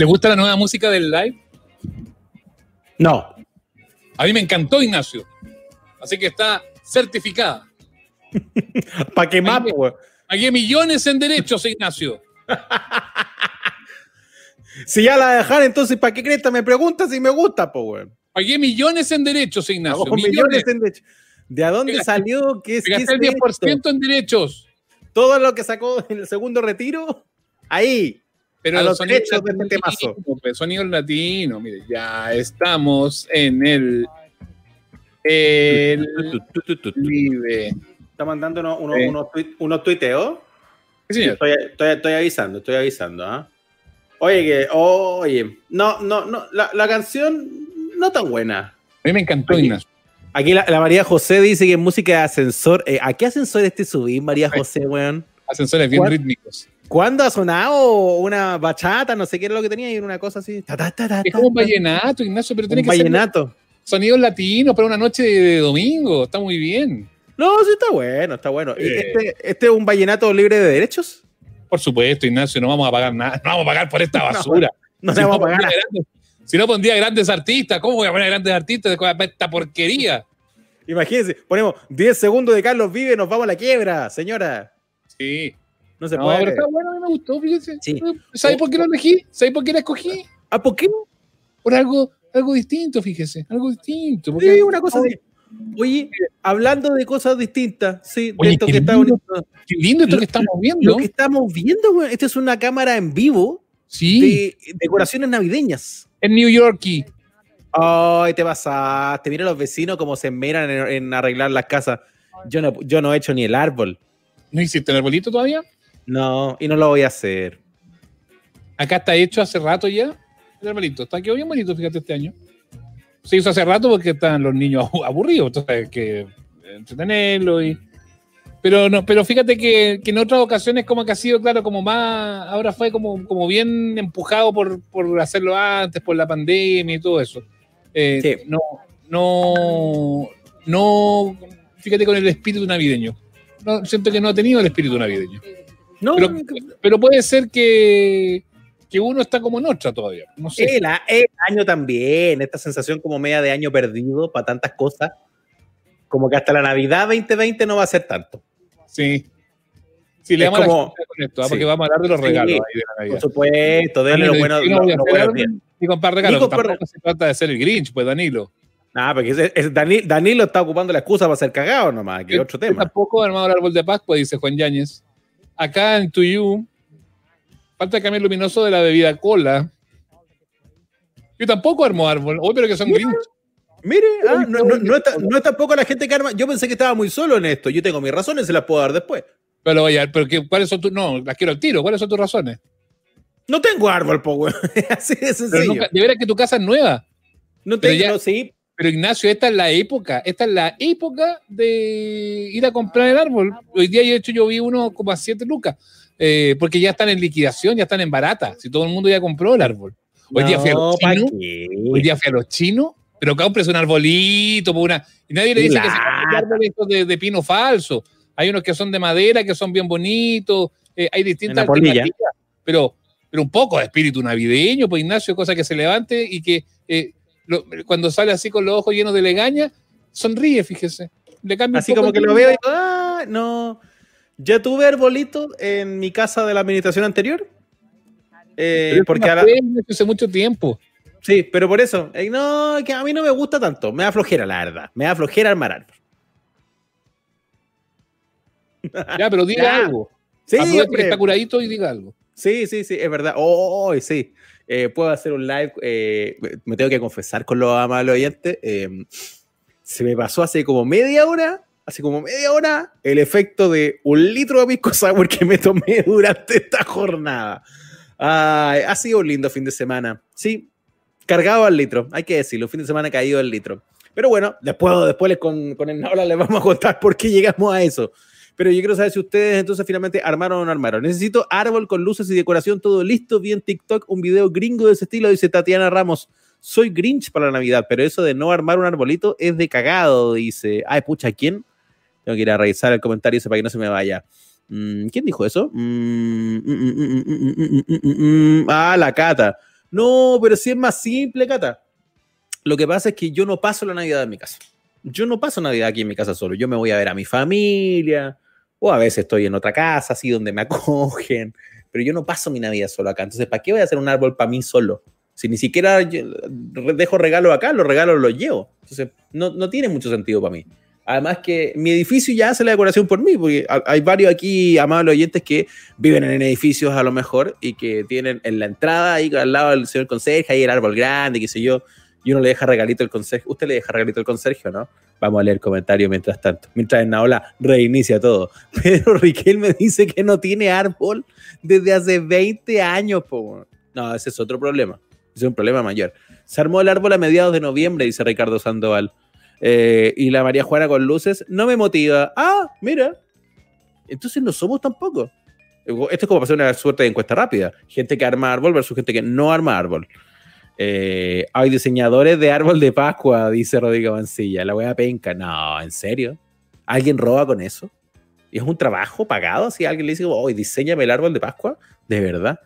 ¿Le gusta la nueva música del live? No. A mí me encantó, Ignacio. Así que está certificada. ¿Para qué más? Pagué millones en derechos, Ignacio. si ya la dejar, entonces, ¿para qué cresta me pregunta si me gusta, po? Pagué millones en derechos, Ignacio. Millones. millones en derechos. ¿De dónde Pegaste- salió? ¿Qué es, qué es el 10% esto? en derechos. Todo lo que sacó en el segundo retiro, ahí. Pero A los sonido derechos de este pues, Sonido latino, mire, ya estamos en el. El. Live. Está mandando unos, unos, Sí. unos, tuit- unos tuiteos. Sí, señor. Estoy, estoy, estoy avisando, estoy avisando, ¿ah? Oye, que, oye, no, no, no, la, la canción no tan buena. A mí me encantó, Aquí- Ignacio. Aquí la, la María José dice que es música de ascensor. Eh, ¿A qué ascensor este subí, María José, weón? Ascensores bien ¿Cuál? rítmicos. ¿Cuándo ha sonado una bachata? No sé qué era lo que tenía, y era una cosa así. Ta, ta, ta, ta, Es como un vallenato, Ignacio, pero tiene Un que ser vallenato. sonidos latinos para una noche de, de domingo. Está muy bien. No, sí está bueno, está bueno. ¿Y Eh. este, este es un vallenato libre de derechos? Por supuesto, Ignacio, no vamos a pagar nada. No vamos a pagar por esta basura. No si, no vamos a pagar. grandes, si no pondría grandes artistas, ¿cómo voy a poner grandes artistas con esta porquería? Imagínense, ponemos 10 segundos de Carlos Vive, nos vamos a la quiebra, señora. Sí. No se No, puede. pero está bueno, a mí me gustó, fíjense. Sí. ¿Sabes por qué lo elegí? ¿Sabes por qué la escogí? ¿Ah, por qué? Por algo, algo distinto, fíjese. Algo distinto. porque- Sí, una cosa así. Oye, hablando de cosas distintas, sí, de Oye, esto qué que está lindo. Qué lindo esto Lo- que estamos viendo. Lo que estamos viendo, güey, esta es una cámara en vivo Sí, de decoraciones navideñas. en New York. Ay, te pasaste. Mira los vecinos cómo se esmeran en, en arreglar las casas. Yo no, yo no he hecho ni el árbol. ¿No hiciste el arbolito todavía? No, y no lo voy a hacer. Acá está hecho hace rato ya el arbolito. Está quedó bien bonito, fíjate, este año. Se hizo hace rato porque están los niños abu- aburridos, entonces hay que entretenerlos y... Pero no, pero fíjate que, que en otras ocasiones como que ha sido, claro, como más, ahora fue como, como bien empujado por, por hacerlo antes, por la pandemia y todo eso. Eh, Sí. No, no, no, fíjate con el espíritu navideño. No, siento que no ha tenido el espíritu navideño. No, Pero, pero puede ser que, que uno está como en otra todavía. No sé. el, año también. Esta sensación como media de año perdido para tantas cosas. Como que hasta la Navidad 2020 no va a ser tanto. Sí. Sí, le como- gente con esto, ¿ah? sí. porque vamos a hablar de los Sí. regalos ahí de la Por supuesto, denle lo bueno. no algo bien. ni comprar regalos, tampoco se trata de ser el Grinch, pues Danilo. Nada, porque Danilo está ocupando la excusa para ser cagado nomás, que es otro tema. Tampoco armado el árbol de Pascua, dice Juan Yáñez. Acá en Tuyú, falta el cambio luminoso de la bebida cola. Yo tampoco armo árbol. Hoy, pero que son Grinch. Mire, ah, no, no- no es, ta- no es tampoco la gente que arma. Yo pensé que estaba muy solo en esto. Yo tengo mis razones, se las puedo dar después. Pero vaya, pero que- ¿cuáles son tus.? No, las quiero al tiro. ¿Cuáles son tus razones? No tengo árbol, po, weón. Así de sencillo. nunca- de veras que tu casa es nueva. no tengo, ya- no, sí. Pero Ignacio, esta es la época, esta es la época de ir a comprar el árbol. Hoy día, de hecho, yo vi uno como a 7 lucas, eh, porque ya están en liquidación, ya están en barata. Si todo el mundo ya compró el árbol. Hoy día fui a los No, ¿pa' chinos, hoy día fui a los chinos, pero compres un arbolito, por una, y nadie le dice que se árboles de, de pino falso. Hay unos que son de madera, que son bien bonitos, eh, hay distintas la pero, pero un poco de espíritu navideño, pues Ignacio, cosa que se levante y que eh, lo- cuando sale así con los ojos llenos de legaña, sonríe, fíjese. Le cambia Así como que lo veo y digo, ah, no. Ya tuve arbolito en mi casa de la administración anterior. Eh, porque fue, Ignacio, hace mucho tiempo. sí, pero por eso. eh, no, que a mí no me gusta tanto. Me da flojera, la verdad. Me da flojera armar árbol. Ya, pero diga Ya. algo. Sí, que está curadito y diga algo. Sí, sí, sí, es verdad. Oh, oh, sí. Eh, puedo hacer un live. eh, me tengo que confesar con los amables oyentes. eh, se me pasó hace como media hora, hace como media hora, el efecto de un litro de pisco sour que me tomé durante esta jornada. Ay, ha sido un lindo fin de semana. Sí, cargado al litro, hay que decirlo, fin de semana caído al litro. Pero bueno, después, después con, con el ahora les vamos a contar por qué llegamos a eso. Pero yo quiero saber si ustedes entonces finalmente armaron o no armaron. Necesito árbol con luces y decoración, todo listo. Vi en TikTok un video gringo de ese estilo, dice Tatiana Ramos. Soy Grinch para la Navidad, pero eso de no armar un arbolito es de cagado, dice. Ay, pucha, ¿quién? Tengo que ir a revisar el comentario para que no se me vaya. ¿Quién dijo eso? ah, la Cata. No, pero si es más simple, Cata. Lo que pasa es que yo no paso la Navidad en mi casa. Yo no paso Navidad aquí en mi casa solo. Yo me voy a ver a mi familia, o a veces estoy en otra casa, así donde me acogen, pero yo no paso mi Navidad solo acá. Entonces, ¿para qué voy a hacer un árbol para mí solo? Si ni siquiera dejo regalos acá, los regalos los llevo. Entonces, no, no tiene mucho sentido para mí. Además que mi edificio ya hace la decoración por mí, porque hay varios aquí, amables oyentes, que viven en edificios a lo mejor y que tienen en la entrada, ahí al lado del señor conserje, ahí el árbol grande, qué sé yo, y uno le deja regalito al conserje. ¿Usted le deja regalito al conserje no? Vamos a leer comentarios mientras tanto. Mientras en Naola reinicia todo. Pero Riquel me dice que no tiene árbol desde hace 20 años. Po. No, ese es otro problema. Es un problema mayor. Se armó el árbol a mediados de noviembre, dice Ricardo Sandoval. Eh, y la María Juana con luces no me motiva. Ah, mira. Entonces no somos tampoco. Esto es como pasar una suerte de encuesta rápida. Gente que arma árbol versus gente que no arma árbol. Eh, hay diseñadores de árbol de Pascua, dice Rodrigo Mancilla. La wea penca. No, ¿en serio? ¿Alguien roba con eso? ¿Y es un trabajo pagado? Si alguien le dice, hoy diseñame el árbol de Pascua, de verdad.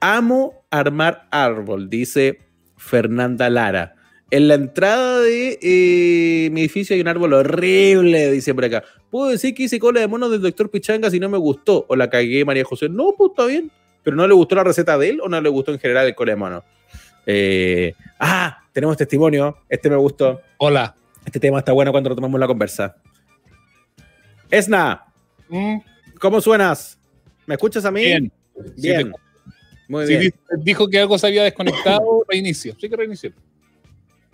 Amo armar árbol, dice Fernanda Lara. En la entrada de eh, mi edificio hay un árbol horrible, dice por acá. ¿Puedo decir que hice cola de mono del doctor Pichanga si no me gustó? ¿O la cagué María José? No, pues está bien. ¿Pero no le gustó la receta de él o no le gustó en general el cola de mono? Eh, ah, tenemos testimonio. Este me gustó. Hola. Este tema está bueno cuando retomamos la conversa. Esna, mm. ¿cómo suenas? ¿Me escuchas a mí? Bien. Bien. Muy bien. Dijo que algo se había desconectado, reinicio. Sí que reinicio.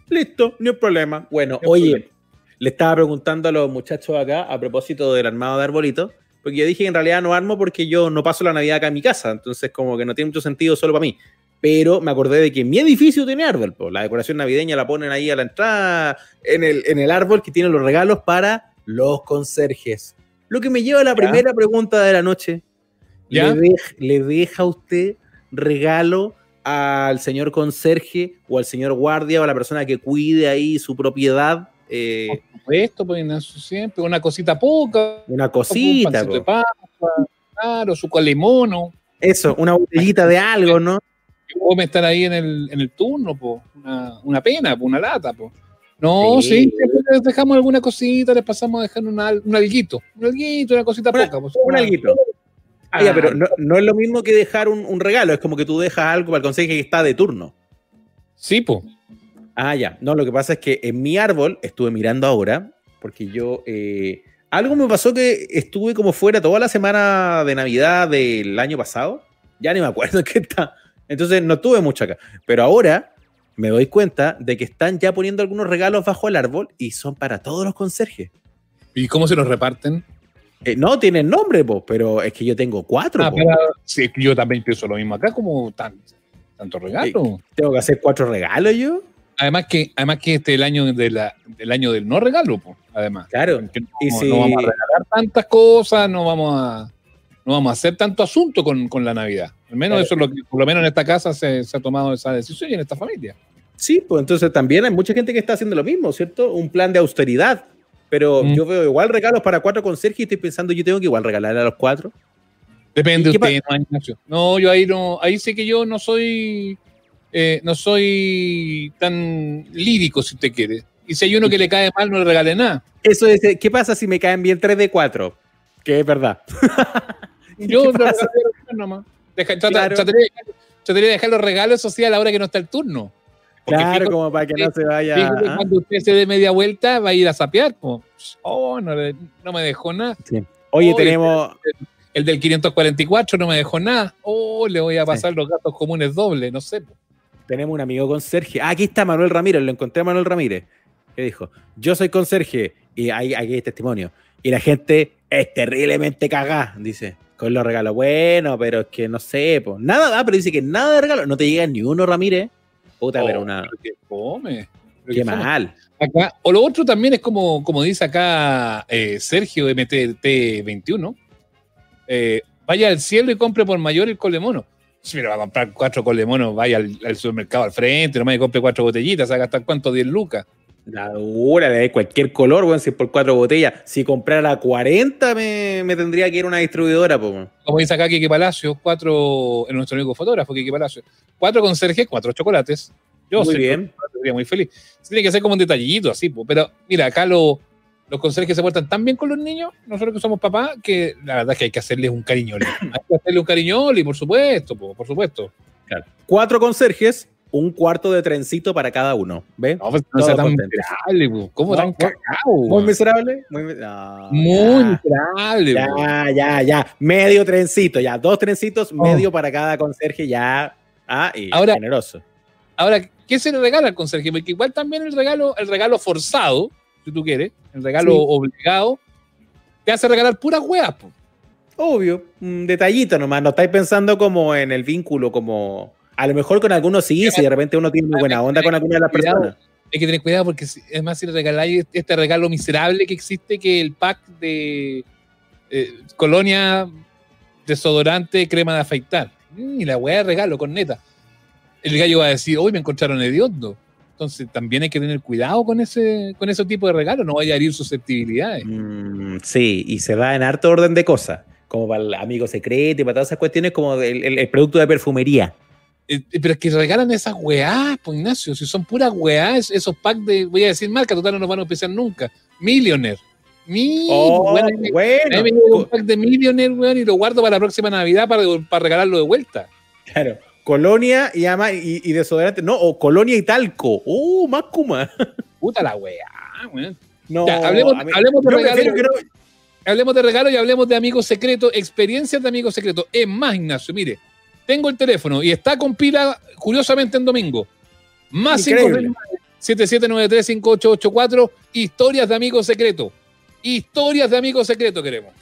Listo, no hay problema. Bueno, oye, le estaba preguntando a los muchachos acá a propósito del armado de arbolito, porque yo dije que en realidad no armo porque yo no paso la Navidad acá en mi casa, entonces como que no tiene mucho sentido solo para mí pero me acordé de que mi edificio tiene árbol. Pues, la decoración navideña la ponen ahí a la entrada, en el, en el árbol que tiene los regalos para los conserjes. Lo que me lleva a la primera pregunta de la noche. ¿Le, ¿Le, deja usted regalo al señor conserje o al señor guardia o a la persona que cuide ahí su propiedad? Eh, supuesto, pues siempre una cosita poca. Una cosita. Un claro, su colemono. Eso, una botellita de algo, ¿no? Me estar ahí en el, en el turno, po. Una, una pena, po, una lata. Po. No, sí, les dejamos alguna cosita, les pasamos a dejar un alguito, un alguito, una cosita poca. un alguito. Ah, ya, pero no, no, es lo mismo que dejar un, un, regalo, es como que tú dejas algo para el consejo que está de turno. Sí, po. Ah, ya. No, lo que pasa es que en mi árbol, estuve mirando ahora, porque yo. Eh, algo me pasó que estuve como fuera toda la semana de Navidad del año pasado. Ya ni me acuerdo qué está. Entonces no tuve mucho acá. Pero ahora me doy cuenta de que están ya poniendo algunos regalos bajo el árbol y son para todos los conserjes. ¿Y cómo se los reparten? Eh, no tienen nombre, pero es que yo tengo cuatro. Ah, sí, yo también pienso lo mismo acá, como tan, tanto regalo. ¿Tengo que hacer cuatro regalos yo? Además que, además que este es el año, de la, del año del no regalo, además. Claro. No, y si... no, vamos a regalar tantas cosas, no vamos a, no vamos a hacer tanto asunto con, con la Navidad. Al menos eso es lo que, por lo menos en esta casa se, se, ha tomado esa decisión y en esta familia. Sí, pues entonces también hay mucha gente que está haciendo lo mismo, ¿cierto? Un plan de austeridad. Pero mm. yo veo igual regalos para cuatro conserjes y estoy pensando, yo tengo que igual regalar a los cuatro. Depende de usted, no, Ignacio. No, yo ahí no, ahí sí que yo no soy, eh, no soy tan lírico, si usted quiere. Y si hay uno que le cae mal, no le regale nada. Eso es, ¿qué pasa si me caen bien tres de cuatro? Que es verdad. yo nomás. Deja, trataría, de dejar los regalos, eso sí, a la hora que no está el turno. claro, como para que no se vaya. ¿ah? Cuando usted se dé media vuelta, va a ir a sapear. Oh, no, no, me dejó nada. Oye, tenemos. El, del 544 no me dejó nada. Oh, le voy a pasar los gastos comunes doble, no sé. Tenemos un amigo conserje. Ah, aquí está Manuel Ramírez, lo encontré a Manuel Ramírez. Que dijo: Yo soy conserje. Y ahí, aquí hay testimonio. Y la gente es terriblemente cagada, dice con los regalos. Bueno, pero es que no sé, pues. Nada, ah, pero dice que nada de regalo. No te llega ni uno, Ramírez. Puta, pero Oh, una. pero qué. Pero Qué qué fome. mal. Acá, o lo otro también es como, como dice acá eh, Sergio MTT21. eh, vaya al cielo y compre por mayor el colemono. Si mira, va a comprar cuatro colemonos, vaya al, al supermercado al frente, nomás y compre cuatro botellitas, ¿a gastar cuánto? 10 lucas. La dura de cualquier color, weón, si es por cuatro botellas. Si comprara 40, me, me tendría que ir a una distribuidora, weón. Como dice acá Kike Palacio, cuatro, en nuestro amigo fotógrafo Kike Palacio, cuatro conserjes, cuatro chocolates. Yo Muy bien. sería muy feliz. Tiene que ser como un detallito así, po. pero mira, acá lo- los conserjes se portan tan bien con los niños, nosotros que somos papás, que la verdad es que hay que hacerles un cariñoli. hay que hacerle un cariñoli, por supuesto, po, por supuesto. Cuatro conserjes, un cuarto de trencito para cada uno. ¿Ves? No, pues, no sea tan miserable. ¿cómo No, tan cagado? Muy miserable. Muy, no, Muy ya. miserable. Ya, ya, ya. Medio trencito, ya. Dos trencitos, Oh. medio para cada conserje, ya. Ah, y Ahora- generoso. Ahora, ¿qué se le regala al conserje? Porque igual también el regalo, el regalo forzado, si tú quieres, el regalo Sí. obligado, te hace regalar puras weas, po. Obvio, un detallito nomás. No estáis pensando como en el vínculo, como. A lo mejor con algunos sí, si de repente uno tiene muy buena onda con alguna de las personas. Hay que tener cuidado porque es más si le regaláis este regalo miserable que existe que el pack de eh, colonia, desodorante, crema de afeitar. Y la weá de regalo con neta. El gallo va a decir, hoy me encontraron hediondo. Entonces también hay que tener cuidado con ese, con ese tipo de regalo, no vaya a herir susceptibilidades. Mm, sí, y se va en harto orden de cosas. Como para el amigo secreto y para todas esas cuestiones, como el, el- el producto de perfumería. Eh, pero es que regalan esas weás, pues Ignacio, si son puras weás, esos packs de, voy a decir marca, total no nos van a auspiciar nunca. Millionaire. Mil, Oh, bueno. mí me un pack de Millionaire, weón, y lo guardo para la próxima Navidad para, para regalarlo de vuelta. Claro. Colonia y, ama- y, y desodorante. No, o colonia y talco. ¡Uh, más kuma! Puta la weá, weón. No, Ya, hablemos- a mí- hablemos de no- Hablemos de regalo y hablemos de amigos secretos, experiencias de amigos secretos. Es más, Ignacio, mire, tengo el teléfono y está con pila, curiosamente, en domingo. Más Increíble. 569-7793-5884, historias de amigos secretos. Historias de amigos secretos queremos.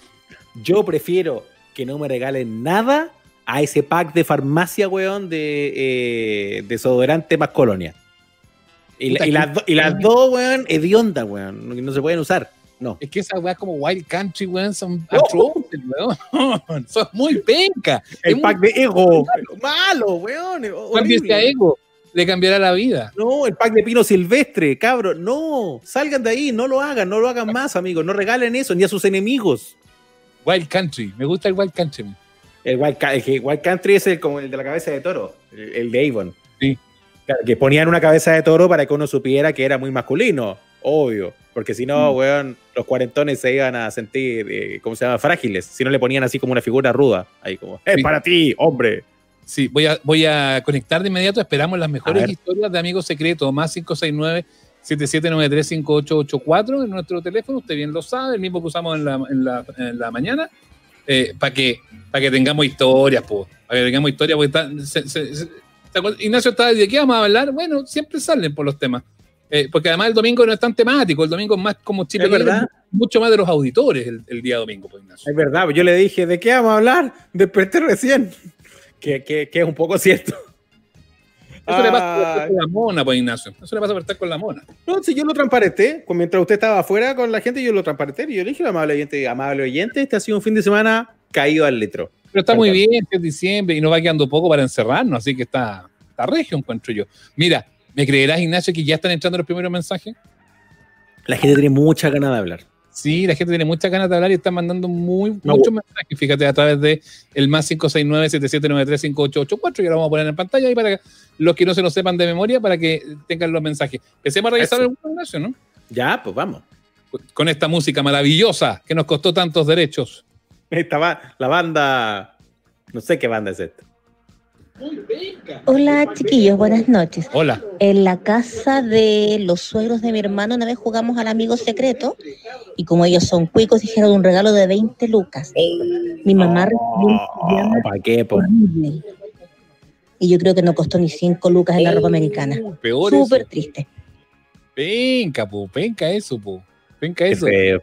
Yo prefiero que no me regalen nada a ese pack de farmacia, weón, de eh, desodorante más colonia. Y, la- Puta, y las, do- y las dos, weón, hediondas, weón. No se pueden usar. No. Es que esas weas como Wild Country, weón, son No. atroces, weón. Son muy penca. El Es pack de ego. Malo, weón. Cambio horrible. a ego, le cambiará la vida. No, el pack de pino silvestre, cabro. No, salgan de ahí, no lo hagan, no lo hagan más, amigos. No regalen eso ni a sus enemigos. Wild Country, me gusta el Wild Country. El Wild, el Wild Country es el, como el de la cabeza de toro, el, el de Avon. Sí. Claro, que ponían una cabeza de toro para que uno supiera que era muy masculino, obvio. Porque si no, Mm. weón, los cuarentones se iban a sentir, eh, ¿cómo se llama? Frágiles. Si no le ponían así como una figura ruda. Ahí como, es Sí. para ti, hombre. Sí, voy a, voy a conectar de inmediato. Esperamos las mejores historias de amigos secretos. Más 569-7793-5884 en nuestro teléfono. Usted bien lo sabe, el mismo que usamos en la, en la, en la mañana. Para que, pa' que tengamos historias. Para que tengamos historias. porque está- se- se- se- ¿te acuerdas? Ignacio está de qué vamos a hablar. Bueno, siempre salen por los temas. Eh, porque además el domingo no es tan temático. El domingo es más como Chile. Es verdad. Libre, mucho más de los auditores el, el día domingo, pues, Ignacio. Es verdad, yo le dije, ¿de qué vamos a hablar? Desperté recién. Que, que, que es un poco cierto. Eso le pasa por Ah, estar con la mona, pues, Ignacio. Eso le pasa por estar con la mona. No, si yo lo transparenté, mientras usted estaba afuera con la gente, yo lo transparenté y yo le dije, amable oyente, amable oyente, este ha sido un fin de semana caído al litro. Pero está muy bien, es diciembre y nos va quedando poco para encerrarnos, así que está, está regio, encuentro yo. Mira, ¿me creerás, Ignacio, que ya están entrando los primeros mensajes? La gente tiene mucha ganas de hablar. Sí, la gente tiene muchas ganas de hablar y están mandando muy, muchos mensajes, fíjate, a través de el más 569-7793-5884, y ahora vamos a poner en pantalla ahí para que los que no se lo sepan de memoria, para que tengan los mensajes. Empecemos a revisar algunos, Ignacio, ¿no? Ya, pues vamos. Con esta música maravillosa que nos costó tantos derechos. Esta va, la banda, no sé qué banda es esta. Hola chiquillos, buenas noches. Hola. En la casa de los suegros de mi hermano una vez jugamos al amigo secreto y como ellos son cuicos dijeron un regalo de 20 lucas. Mi mamá recibió un pijama ¿Para qué? Y yo creo que no costó ni 5 lucas en la ropa americana. Peor Súper eso. triste. Penca, po, penca eso, po. Penca Qué eso. feo.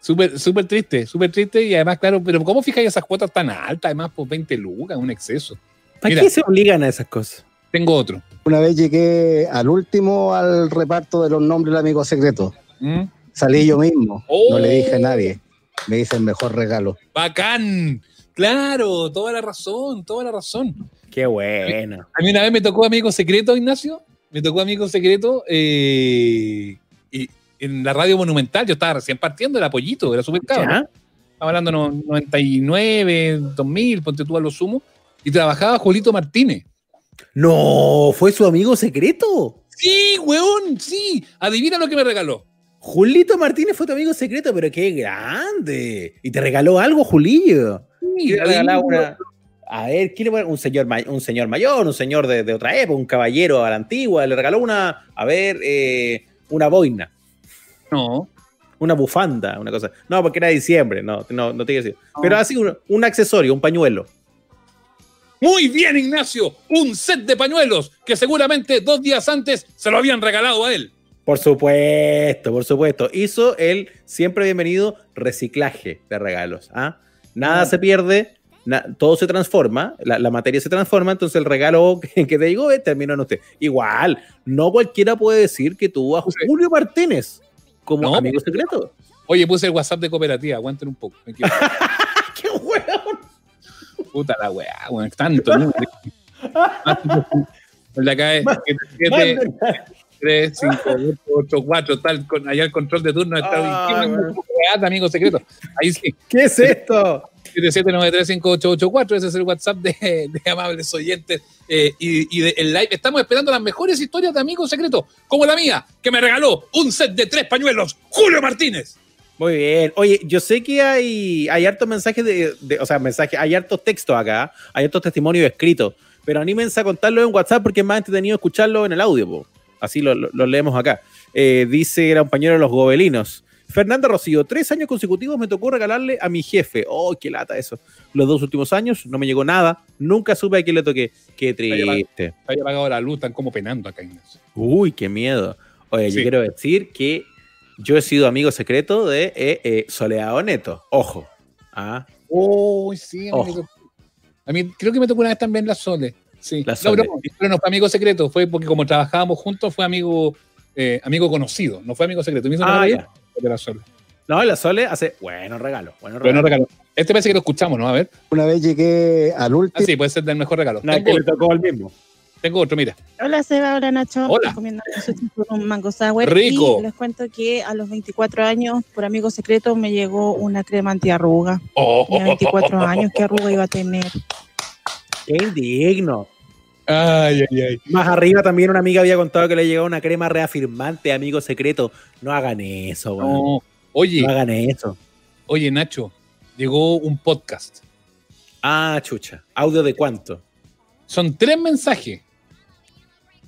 Súper, súper triste, súper triste y además, claro, pero ¿cómo fijáis esas cuotas tan altas? Además, por 20 lucas, un exceso. ¿Para Mira. qué se obligan a esas cosas? Tengo otro. Una vez llegué al último al reparto de los nombres del amigo secreto. ¿Mm? Salí yo mismo, Oh. no le dije a nadie. Me hice el mejor regalo. ¡Bacán! Claro, toda la razón, toda la razón. Qué bueno. A mí una vez me tocó amigo secreto, Ignacio. Me tocó amigo secreto eh, y en la radio monumental. Yo estaba recién partiendo, era pollito, era súper caro. ¿Ya? Estaba hablando no, 99, 2000, ponte tú a lo sumo. Y trabajaba Julito Martínez. No, fue su amigo secreto. Sí, weón, sí. Adivina lo que me regaló. Julito Martínez fue tu amigo secreto, pero qué grande. Y te regaló algo, Julillo. Sí, ¿Qué le regalaba una- A ver, ¿quién le un señor, un señor mayor, un señor de, de otra época, un caballero a la antigua, le regaló una, a ver, eh, una boina, No. una bufanda, una cosa. No, porque era diciembre, no, no, no te quiero decir. Pero así, un, un accesorio, un pañuelo. Muy bien, Ignacio. Un set de pañuelos que seguramente dos días antes se lo habían regalado a él. Por supuesto, por supuesto. Hizo el siempre bienvenido reciclaje de regalos. ¿ah? Nada se pierde, na- todo se transforma, la, la materia se transforma, entonces el regalo que, que te llegó eh, terminó en usted. Igual, no cualquiera puede decir que tuvo a. Julio Martínez como No, amigo secreto. Oye, puse el WhatsApp de cooperativa. Aguanten un poco. Puta la weá, weón. Tanto, de acá es 7, 3, 5, 8, 4, tal. Con, allá el control de turno está. Ah, ¿Qué bueno. weá, amigo secreto? Ahí sí. ¿Qué es esto? 77935884, ese es el WhatsApp de, de amables oyentes eh, y, y de- el live. Estamos esperando las mejores historias de amigos secretos, como la mía, que me regaló un set de tres pañuelos, Julio Martínez. Muy bien. Oye, yo sé que hay, hay hartos mensajes de, de- o sea, mensajes, hay hartos textos acá, hay hartos testimonios escritos, pero anímense a contarlo en WhatsApp porque es más entretenido escucharlo en el audio, po. así lo, lo- lo leemos acá. Eh, dice el compañero de los gobelinos. Fernanda Rocío, tres años consecutivos me tocó regalarle a mi jefe. Oh, qué lata eso. Los dos últimos años no me llegó nada. Nunca supe a quién le toqué. Qué triste. Había apagado la luz, están como penando acá, Ignacio. Uy, qué miedo. Oye, Sí. yo quiero decir que yo he sido amigo secreto de eh, eh, Soleado Neto. Ojo. Ah, Uy, sí, a mí, me Ojo. A mí creo que me tocó una vez también la Sole. Sí. La No, Sole. pero, pero no fue amigo secreto, fue porque como trabajábamos juntos, fue amigo, eh, amigo conocido, no fue amigo secreto. Me hizo Ah, de la Sole. No, la Sole hace buenos regalos. Buenos no regalos. regaló. Este parece que lo escuchamos, ¿no? A ver. Una vez llegué al Ah, último. sí, puede ser del mejor regalo. No, que le tocó al mismo. Tengo otro, mira. Hola Seba, hola Nacho. Hola. Estoy comiendo sushi con un mango sour. Rico. Y les cuento que a los 24 años, por amigo secreto, me llegó una crema antiarruga. Oh, Tenía 24 años, ¿qué arruga iba a tener? Qué indigno. Ay, ay, ay. Más arriba también una amiga había contado que le llegó una crema reafirmante, amigo secreto. No hagan eso, weón. No, No. Oye, hagan eso. oye, Nacho, llegó un podcast. Ah, chucha. ¿Audio de cuánto? Son tres mensajes.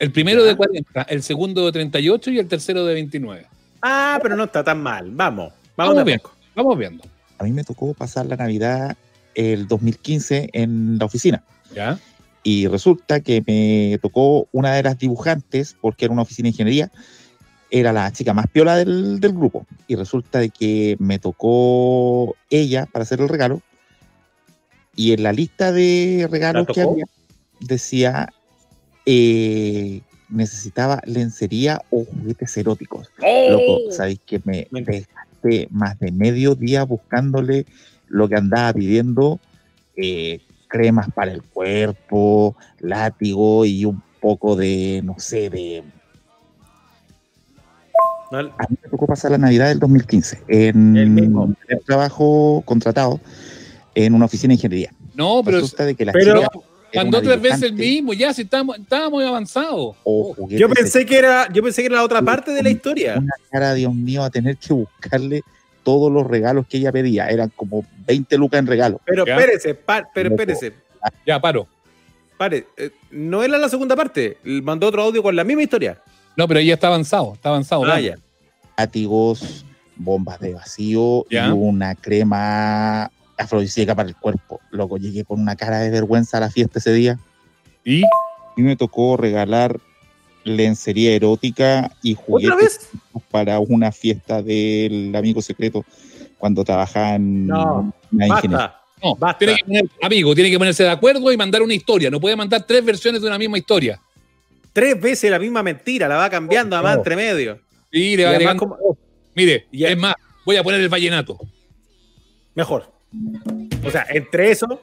El primero Ya. de 40, el segundo de 38 y el tercero de 29. Ah, pero no está tan mal. Vamos. Vamos, Vamos poco. Vamos viendo. a mí me tocó pasar la Navidad el 2015 en la oficina. ¿Ya? Y resulta que me tocó una de las dibujantes, porque era una oficina de ingeniería, era la chica más piola del, del grupo. Y resulta de que me tocó ella para hacer el regalo. Y en la lista de regalos que había decía eh, necesitaba lencería o juguetes eróticos. Loco, sabéis que me desgasté más de medio día buscándole lo que andaba pidiendo, eh, cremas para el cuerpo, látigo y un poco de, no sé, de... A mí me tocó pasar la Navidad del 2015 en El mismo. el trabajo contratado en una oficina de ingeniería. No, pero Resulta de que la pero- chica mandó tres veces el mismo, ya, si estábamos, estábamos muy avanzados. o juguetes Yo pensé que era, yo pensé que era la otra parte de la historia. una cara, Dios mío, a tener que buscarle todos los regalos que ella pedía. Eran como 20 lucas en regalo. Pero Ya. espérese, pero espérese. Ya, paro. Pare, eh, no era la segunda parte. Mandó otro audio con la misma historia. No, pero ya está avanzado, está avanzado. Ah, ya. Látigos, bombas de vacío Ya. y una crema afrodisíaca para el cuerpo. Loco, llegué con una cara de vergüenza a la fiesta ese día. ¿Y? Y me tocó regalar lencería erótica y ¿Otra juguetes para una fiesta del amigo secreto. cuando trabajaba en No, la ingeniería. Basta. No, tiene que poner- amigo, tiene que ponerse de acuerdo y mandar una historia. No puede mandar tres versiones de una misma historia. Tres veces la misma mentira, la va cambiando además Oh. entre medio. Y le va Y además agregando- como- Mire, Y- es más, voy a poner el vallenato. Mejor. O sea, entre eso,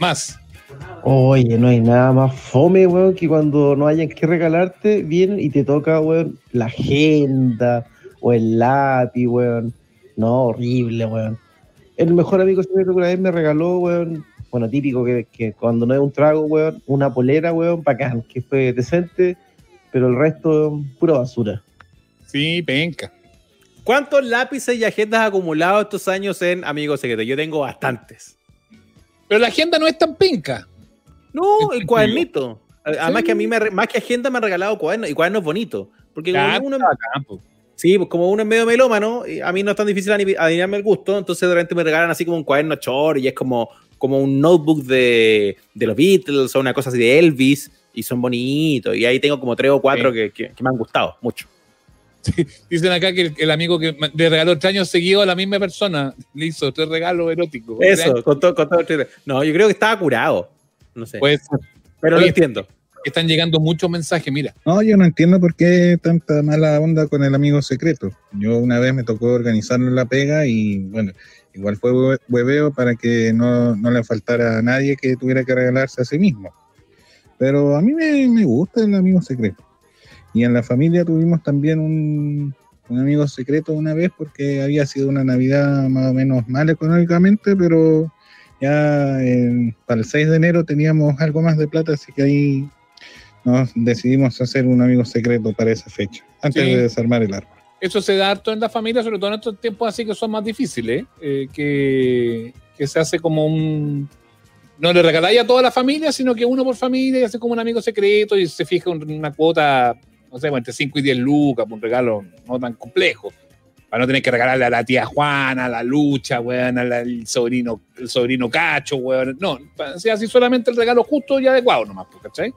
Más. Oye, no hay nada más fome, weón, que cuando no hayan que regalarte, vienen y te toca, weón, la agenda o el lápiz, weón. No, horrible, weón. El mejor amigo secreto que una vez me regaló, weón, bueno, típico que, que cuando no es un trago, weón, una polera, weón, bacán, que fue decente, pero el resto, weón, pura basura. Sí, penca. ¿Cuántos lápices y agendas acumulados estos años en Amigos Secretos? Yo tengo bastantes. Pero la agenda no es tan penca. No, ¿En el cuadernito. Además Sí. que a mí, me, más que agenda, me han regalado cuadernos y cuadernos bonitos. Porque Ya, uno, está bacán, po. sí, pues como uno es medio melómano, a mí no es tan difícil adivinarme el gusto, entonces de repente me regalan así como un cuaderno chor y es como, como un notebook de, de los Beatles o una cosa así de Elvis y son bonitos. Y ahí tengo como tres o cuatro Sí. que, que- que me han gustado mucho. Dicen acá que el, el amigo que le regaló tres años seguido a la misma persona le hizo tres regalos eróticos. Eso, con todo, con todo. No, yo creo que estaba curado. No sé. Pues pero lo entiendo. están llegando muchos mensajes, mira. No, yo no entiendo por qué tanta mala onda con el amigo secreto. Yo una vez me tocó organizarlo en la pega y bueno, igual fue hue- hueveo para que no, no le faltara a nadie que tuviera que regalarse a sí mismo. Pero a mí me, me gusta el amigo secreto. Y en la familia tuvimos también un, un amigo secreto una vez porque había sido una Navidad más o menos mal económicamente, pero ya en- para el 6 de enero teníamos algo más de plata, así que ahí nos decidimos hacer un amigo secreto para esa fecha, antes Sí. de desarmar el árbol. Eso se da harto en la familia, sobre todo en estos tiempos así que son más difíciles, eh, que, que se hace como un... No le regaláis a toda la familia, sino que uno por familia y hace como un amigo secreto y se fija una cuota, no sé, entre 5 y 10 lucas, un regalo no tan complejo. Para no tener que regalarle a la tía Juana, a la Lucha, weón, al sobrino, el sobrino Cacho, weón. No, sea así solamente el regalo justo y adecuado nomás, pues, ¿cachai?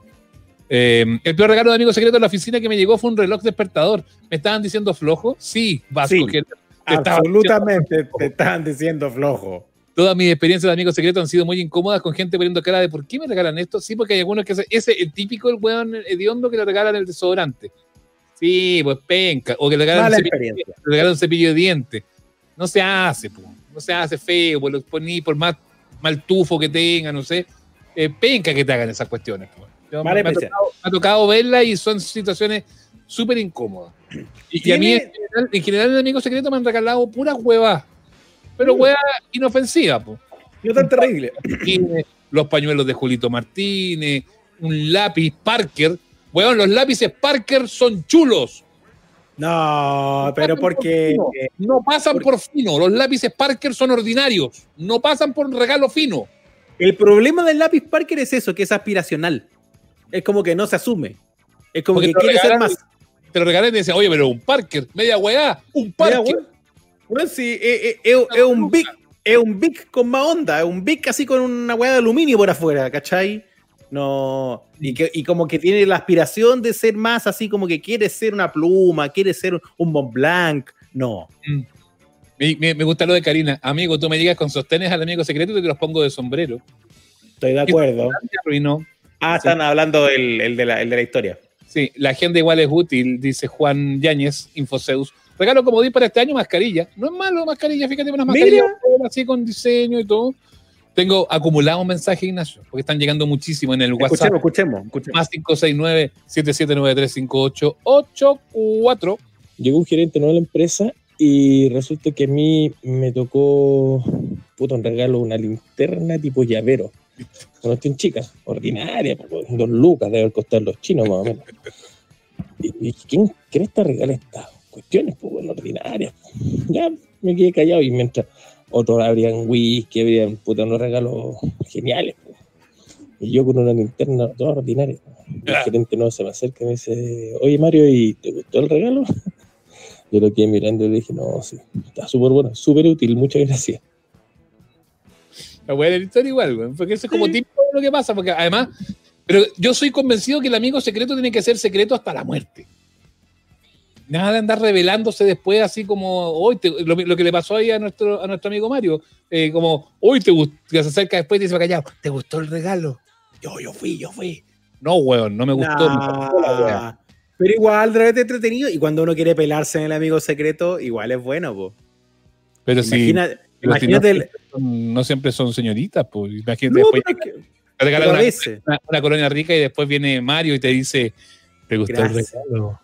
Eh, el peor regalo de amigo secreto en la oficina que me llegó fue un reloj despertador. ¿Me estaban diciendo flojo? Sí, Vasco. Sí, que te Absolutamente te estaban diciendo flojo. Todas mis experiencias de amigos secretos han sido muy incómodas con gente poniendo cara de ¿por qué me regalan esto? Sí, porque hay algunos que se- ese el típico el weón hediondo que le regalan el desodorante. Sí, pues penca. O que le regalan, un cepillo, le regalan un cepillo de dientes. No se hace, no se hace feo, pues lo poní por más mal tufo que tenga, no sé. Eh, penca que te hagan esas cuestiones. Yo- Mala me, ha tocado, me ha tocado verlas y son situaciones súper incómodas. Y, y a mí, en general, en general, en amigos secretos me han regalado puras huevas. Pero huevas inofensivas, po No tan terrible. Los pañuelos de Julito Martínez, un lápiz Parker. Weón, los lápices Parker son chulos. No, pero porque. No pasan por fino. Los lápices Parker son ordinarios. No pasan por regalo fino. El problema del lápiz Parker es eso, que es aspiracional. Es como que no se asume. Es como Porque que quiere ser regalan- más. Te lo regalé y decían, oye, pero un Parker, media weá, un Parker. Weón, sí, eh, eh, es es un big, es un big con más onda, es un big así con una hueá de aluminio por afuera, ¿cachai? No, y, que, y como que tiene la aspiración de ser más así, como que quiere ser una pluma, quiere ser un, Mont Blanc. No, Me, me- me gusta lo de Karina. Amigo, tú me llegas con sostenes al amigo secreto y te los pongo de sombrero. estoy de acuerdo. Arruinó. Ah, están hablando del el de, la, el de la historia. Sí, la agenda igual es útil, dice Juan Yáñez, Infoseus. Regalo como di para este año, mascarilla. No es malo mascarilla, fíjate, unas Mira. mascarillas así con diseño y todo. Tengo acumulado un mensaje, Ignacio, porque están llegando muchísimo en el WhatsApp. Escuchemos, escuchemos, escuchemos. Más 569-7793-5884. llegó un gerente nuevo a la empresa y resulta que a mí me tocó puto un regalo una linterna tipo llavero. Una cuestión chica, ordinaria, dos lucas debe costar los chinos más o menos. Y, y ¿quién cresta regala estas cuestiones? Pues bueno, ordinarias. Ya me quedé callado y mientras otros abrían whisky, abrían puta unos regalos geniales. po. Y yo con una linterna toda ordinaria. El gerente no se me acerca y me dice, oye Mario, ¿y te gustó el regalo? Yo lo quedé mirando y le dije, no, sí, está súper bueno, súper útil, muchas gracias. La weá de la historia igual, güey, porque eso es como típico de lo que pasa, porque además, pero yo soy convencido que el amigo secreto tiene que ser secreto hasta la muerte. Nada de andar revelándose después, así como hoy, lo, lo que le pasó ahí a nuestro, a nuestro amigo Mario, eh, como hoy te gustó, se acerca después y dice callado, ¿te gustó el regalo? Yo, yo fui, yo fui. No, weón, no me gustó. Nah, pero igual, de repente entretenido. Y cuando uno quiere pelarse en el amigo secreto, igual es bueno, po. Pero Imagina- si imagínate no, el- son- no siempre son señoritas, pues imagínate No, después que- te regalan una, una- una colonia rica y después viene Mario y te dice, ¿te gustó Gracias. el regalo?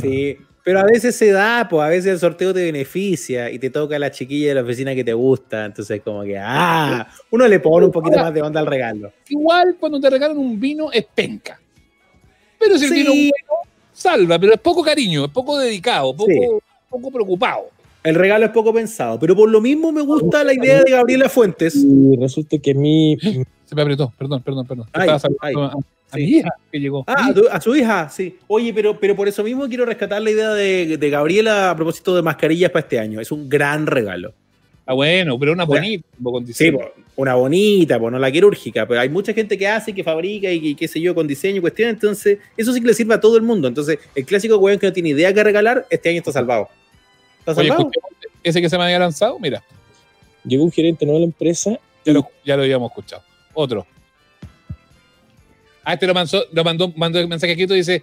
Sí, pero a veces se da, pues a veces el sorteo te beneficia y te toca a la chiquilla de la oficina que te gusta, entonces como que, ah, uno le pone un poquito más de onda al regalo. Igual cuando te regalan un vino es penca. Pero si el Sí. vino es bueno, salva, pero es poco cariño, es poco dedicado, poco, Sí. poco preocupado. El regalo es poco pensado, pero por lo mismo me gusta la idea de Gabriela Fuentes. Y resulta que a mí Se me apretó, perdón, perdón, perdón. Ay, ay, a, a sí. mi hija que llegó. Ah, a, tu- a su hija, sí. Oye, pero, pero por eso mismo quiero rescatar la idea de, de Gabriela a propósito de mascarillas para este año. Es un gran regalo. Ah, bueno, pero una Bueno. bonita, con Sí, diseño. una bonita, pues no la quirúrgica, pero hay mucha gente que hace, que fabrica y, y qué sé yo, con diseño y cuestiones, entonces eso sí que le sirve a todo el mundo. Entonces, el clásico weón que no tiene idea qué regalar, este año está salvado. ¿Está Oye, salvado? ese que se me había lanzado, mira, llegó un gerente nuevo a la empresa ya lo, ya lo habíamos escuchado. Otro. Ah, este lo mandó, lo mandó, mandó el mensaje escrito y dice,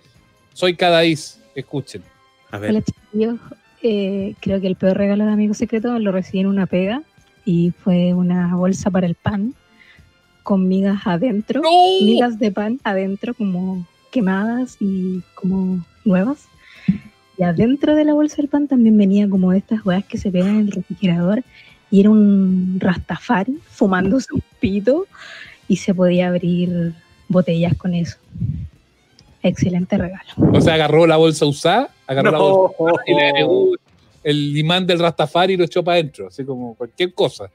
soy Cadaís, escuchen. A ver. Hola chiquillos, Eh, creo que el peor regalo de amigo secreto lo recibí en una pega y fue una bolsa para el pan con migas adentro, migas de pan adentro como quemadas y como nuevas. Y adentro de la bolsa del pan también venía como estas weas que se pegan en el refrigerador y era un rastafari fumándose un pito y se podía abrir botellas con eso. Excelente regalo. O sea, agarró la bolsa usada, agarró la bolsa usada y le agregó el imán del Rastafari y lo echó para adentro, así como cualquier cosa.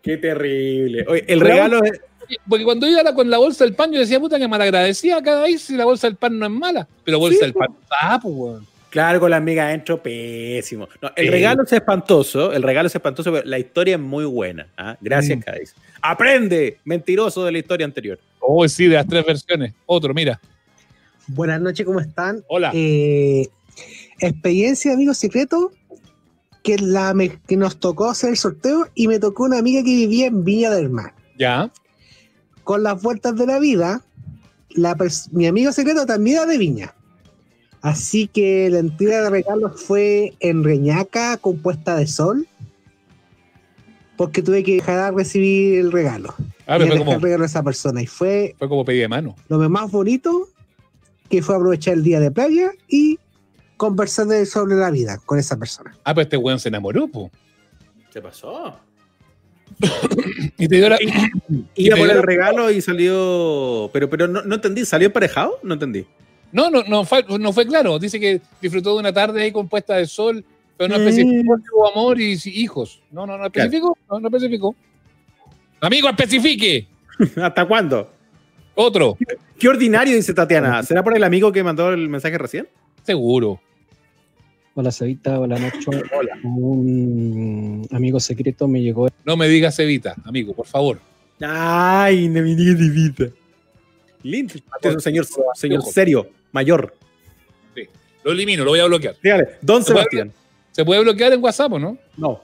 Qué terrible. Oye, el Pero- regalo es. Porque cuando iba la- con la bolsa del pan, yo decía, puta, que malagradecida cada vez si la bolsa del pan no es mala. Pero bolsa Sí, del pan está, pues, weón. Claro, con la amiga adentro, pésimo. No, el Sí. regalo es espantoso, el regalo es espantoso, pero la historia es muy buena. ¿ah? Gracias, Mm. Cádiz. Aprende, mentiroso de la historia anterior. Oh, sí, de las tres versiones. Otro, mira. Buenas noches, ¿cómo están? Hola. Eh, experiencia de amigo secreto que, la, me- que nos tocó hacer el sorteo y me tocó una amiga que vivía en Viña del Mar. Ya. Con las vueltas de la vida, la mi amigo secreto también era de Viña. Así que la entrega de regalos fue en Reñaca con puesta de sol. Porque tuve que dejar de recibir el regalo. Ah, pero Y fue dejar como, el regalo a esa persona. Y fue fue como pedí de mano. lo más bonito que fue aprovechar el día de playa y conversar de- sobre la vida con esa persona. Ah, pues este weón se enamoró, pues. ¿Qué pasó? Y te dio la. Iba por el la- regalo y salió. Pero, pero no, no entendí, ¿salió emparejado? No entendí. No, no, no fue, no fue claro. Dice que disfrutó de una tarde ahí con puesta de sol, pero no Mm. especificó amor y hijos. No, no, no especificó. No, no especificó. Amigo, especifique. ¿Hasta cuándo? Otro. Qué ordinario, dice Tatiana. ¿Será por el amigo que mandó el mensaje recién? Seguro. Hola Cevita, hola Nacho. Un amigo secreto me llegó. No me digas Evita, amigo, por favor. Ay, no me digas divita. Lindo. Usted es un señor, señor serio, mayor. Sí. Lo elimino, lo voy a bloquear. Dígale, don ¿Se puede- Sebastián. ¿Se puede bloquear en WhatsApp o no? No.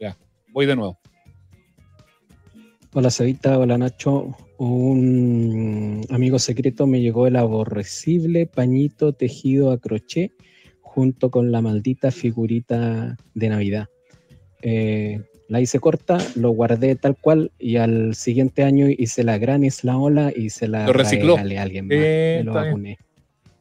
Ya, voy de nuevo. Hola Cevita, hola Nacho. Un amigo secreto me llegó el aborrecible pañito tejido a crochet junto con la maldita figurita de Navidad. Eh, la hice corta, lo guardé tal cual y al siguiente año hice la gran ola y se la Lo recicló. a alguien más. Eh, Me lo está bien. vacuné.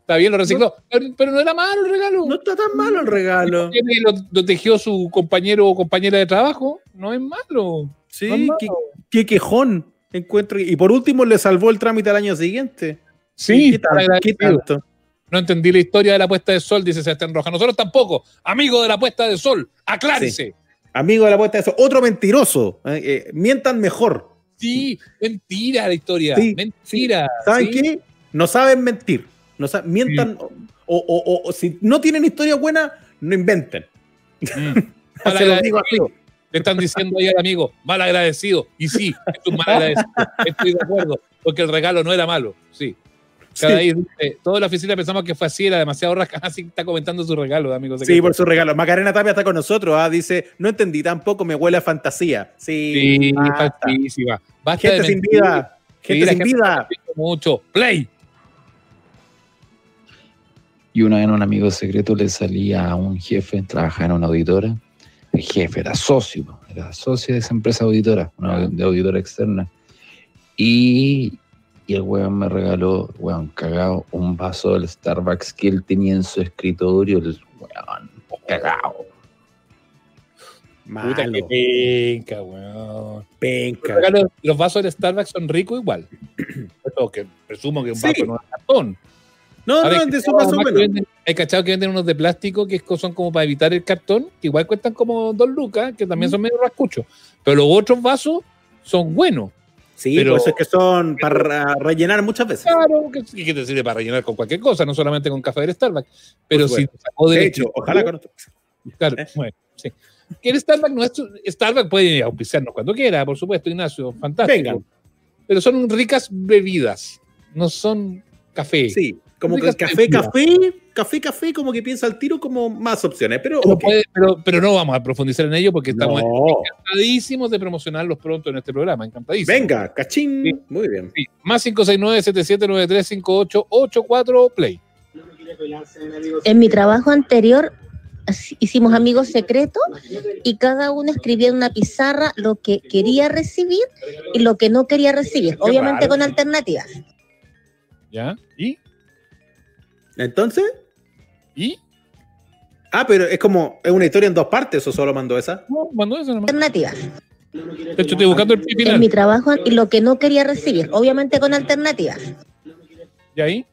Está bien, lo recicló. Pero, pero no era malo el regalo. No está tan malo el regalo. Lo, lo tejió su compañero o compañera de trabajo. No es malo. Sí, qué, qué quejón encuentro. Y por último le salvó el trámite al año siguiente. Sí, ¿Qué, tal- qué agradecido. tanto? No entendí la historia de la puesta de sol, dice Sebastián Roja. Nosotros tampoco. Amigo de la puesta de sol, aclárese. Amigo de la puesta de eso. Otro mentiroso. eh, eh, mientan mejor. Sí, mentira la historia. Sí, mentira. ¿Saben qué? No saben mentir. No sa- mientan. O, o- o- o si no tienen historia buena, no inventen. Mal Se los digo agradecido. Le están diciendo ahí al amigo, mal agradecido. Y sí, es un mal agradecido. Estoy de acuerdo, porque el regalo no era malo. Sí. Cada ahí dice, toda la oficina pensamos que fue así, era demasiado rasca. Así está comentando su regalo, amigo. Sí, por su regalo. Macarena Tapia está con nosotros. ah, Dice, no entendí tampoco, me huele a fantasía. Sí, Sí, basta. faltísima. Basta Gente de sin vida. Gente sin vida. Mucho. Play. Y una vez un amigo secreto le salía a un jefe, trabajaba en una auditora. El jefe era socio, era socio de esa empresa auditora, una de auditora externa. Y, y el weón me regaló, weón, cagado, un vaso del Starbucks que él tenía en su escritorio. El weón, cagado. Puta que penca, weón. Penca. Los, vasos del Starbucks son ricos igual. Eso que presumo que un vaso Sí. no es cartón. No, no, de eso más o menos. Hay cachado que venden unos de plástico que son como para evitar el cartón, que igual cuestan como dos lucas, que también son medio rascuchos. Pero los otros vasos son buenos. Sí, pero- por eso es que son para rellenar muchas veces. Claro, que, que te sirve para rellenar con cualquier cosa, no solamente con café del Starbucks. Pero Por si supuesto. sacó De hecho, ojalá con Claro, bueno, sí. Que el Starbucks no es. Starbucks puede auspiciarnos cuando quiera, por supuesto, Ignacio, fantástico. Vengan. Pero son ricas bebidas, no son café. Sí, como que café, café, café, café, como que piensa al tiro como más opciones. Pero, Pero, puede- pero, pero no vamos a profundizar en ello porque estamos No. encantadísimos de promocionarlos pronto en este programa. Encantadísimos. Venga, cachín. Muy bien. Sí. Más 569-7793-5884 Play. En mi trabajo anterior hicimos amigos secretos y cada uno escribía en una pizarra lo que quería recibir y lo que no quería recibir, obviamente con alternativas. ¿Ya? ¿Y? Entonces. ¿Y? Ah, pero es como, es una historia en dos partes, o solo mandó esa. No, mandó esa nomás. Alternativas. De hecho, estoy buscando el pin En final. mi trabajo y lo que no quería recibir, obviamente con alternativas. ¿Y ahí?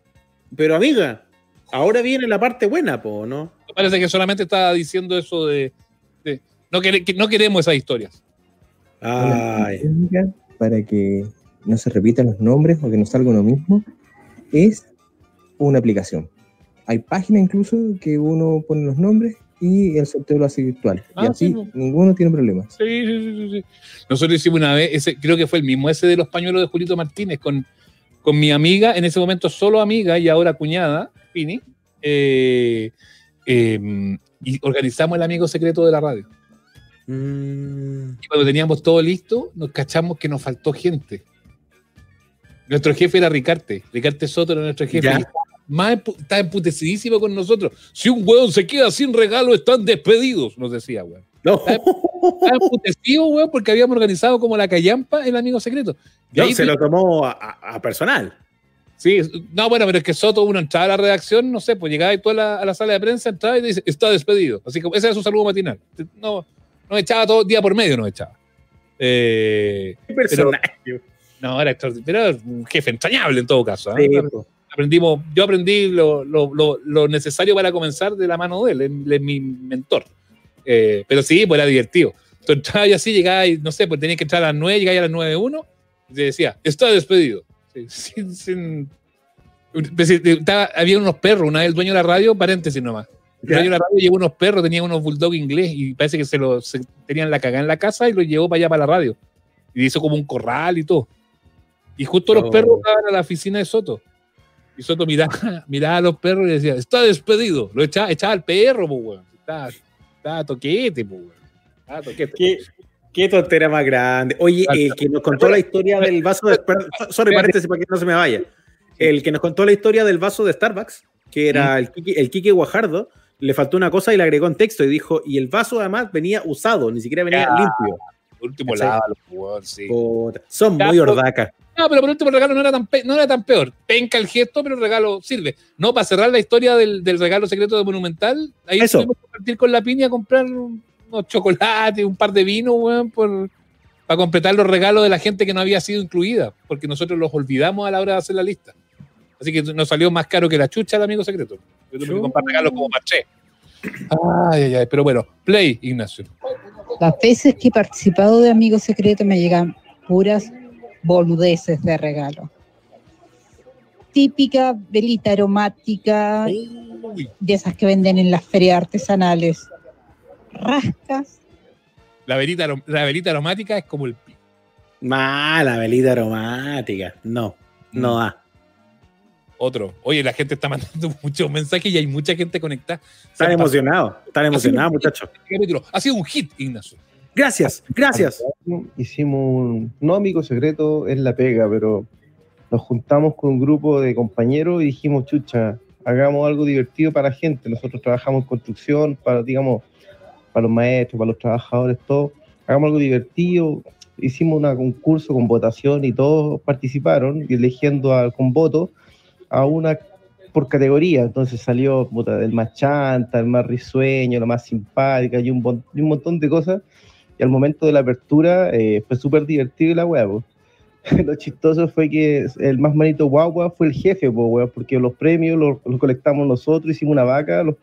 Pero amiga, ahora viene la parte buena, po, ¿no? Parece que solamente estaba diciendo eso de. de- no, quere- que no queremos esas historias. Técnica para que no se repitan los nombres o que no salga uno mismo es una aplicación. Hay páginas incluso que uno pone los nombres y el sorteo lo hace virtual. y Ah, así sí, pues. ninguno tiene problemas. Sí, sí, sí, sí. Nosotros hicimos una vez, ese, creo que fue el mismo, ese de los pañuelos de Julito Martínez, con, con mi amiga, en ese momento solo amiga y ahora cuñada, Pini, eh, eh, y organizamos el amigo secreto de la radio. Y cuando teníamos todo listo, nos cachamos que nos faltó gente. Nuestro jefe era Ricarte, Ricarte Soto era nuestro jefe. Ya. Más estaba emputecidísimo con nosotros. Si un weón se queda sin regalo, están despedidos, nos decía, weón. Estaba estaba emputecido, weón, porque habíamos organizado como la callampa el amigo secreto. Y No, ahí se lo tomó a, personal. Sí, no, bueno, pero es que Soto uno entraba a la redacción, no sé, pues llegaba y toda la, a la sala de prensa, entraba y dice, está despedido. Así que ese era su saludo matinal. No, nos echaba todo día por medio, nos echaba. Eh, Qué pero- personaje. no, era extraordinario, pero un jefe entrañable en todo caso. ¿ah? Sí, Aprendimos, yo aprendí lo, lo- lo- lo necesario para comenzar de la mano de él, él es mi mentor. Eh, pero sí, pues era divertido. Tú entrabas y así, llegabas y no sé, pues tenías que entrar a las 9, llegabas a las 9.1 y te decía, está despedido. Sin- sin- pues, estaba- había unos perros, una vez el dueño de la radio, paréntesis nomás. El dueño de la radio llevó unos perros, tenía unos bulldog inglés y parece que se los se- tenían la cagada en la casa y los llevó para allá para la radio. Y hizo como un corral y todo. Y justo los Oh. perros estaban a la oficina de Soto. Y Soto miraba, miraba a los perros y decía, está despedido. Lo echaba, echaba al perro, pues, weón. Estaba, estaba toquete, pues, weón. Estaba toquete. Qué, qué tontera más grande. Oye, el que nos contó la historia del vaso de. Sorry, paréntesis para que no se me vaya. El que nos contó la historia del vaso de Starbucks, que era el Quique, el Quique Guajardo, le faltó una cosa y le agregó en texto y dijo, y el vaso además venía usado, ni siquiera venía Ah, limpio. Último, weón, sí. Son muy ordacas. No, pero por último el regalo no era tan, pe- no era tan peor. Penca el gesto, pero el regalo sirve. No, para cerrar la historia del, del regalo secreto de Monumental, ahí Eso. tuvimos que partir con la piña a comprar unos chocolates, un par de vinos, weón, por, para completar los regalos de la gente que no había sido incluida, porque nosotros los olvidamos a la hora de hacer la lista. Así que nos salió más caro que la chucha el amigo secreto. Yo tuve que comprar regalos como marché. Ay, ay, ay, pero bueno, play, Ignacio. Las veces que he participado de Amigo Secreto me llegan puras boludeces de regalo. Típica velita aromática, de esas que venden en las ferias artesanales. Rascas, La velita, la velita aromática es como el pico. Mala velita aromática. No, no da. Otro. Oye, la gente está mandando muchos mensajes y hay mucha gente conectada. Están emocionados, están emocionados, muchachos. Ha sido un hit, Ignacio. Gracias, gracias. Hicimos un, no amigo secreto en la pega, pero nos juntamos con un grupo de compañeros y dijimos, chucha, hagamos algo divertido para la gente. Nosotros trabajamos en construcción, para, digamos, para los maestros, para los trabajadores, todo. Hagamos algo divertido. Hicimos un concurso con votación y todos participaron, y eligiendo a- con voto a una por categoría. Entonces salió puta, el más chanta, el más risueño, la más simpática y un, y un montón de cosas. Y al momento de la apertura eh, fue súper divertido la weá, po. Lo chistoso fue que el más manito guagua fue el jefe, po, weón, porque los premios los, los colectamos nosotros, hicimos una vaca, los,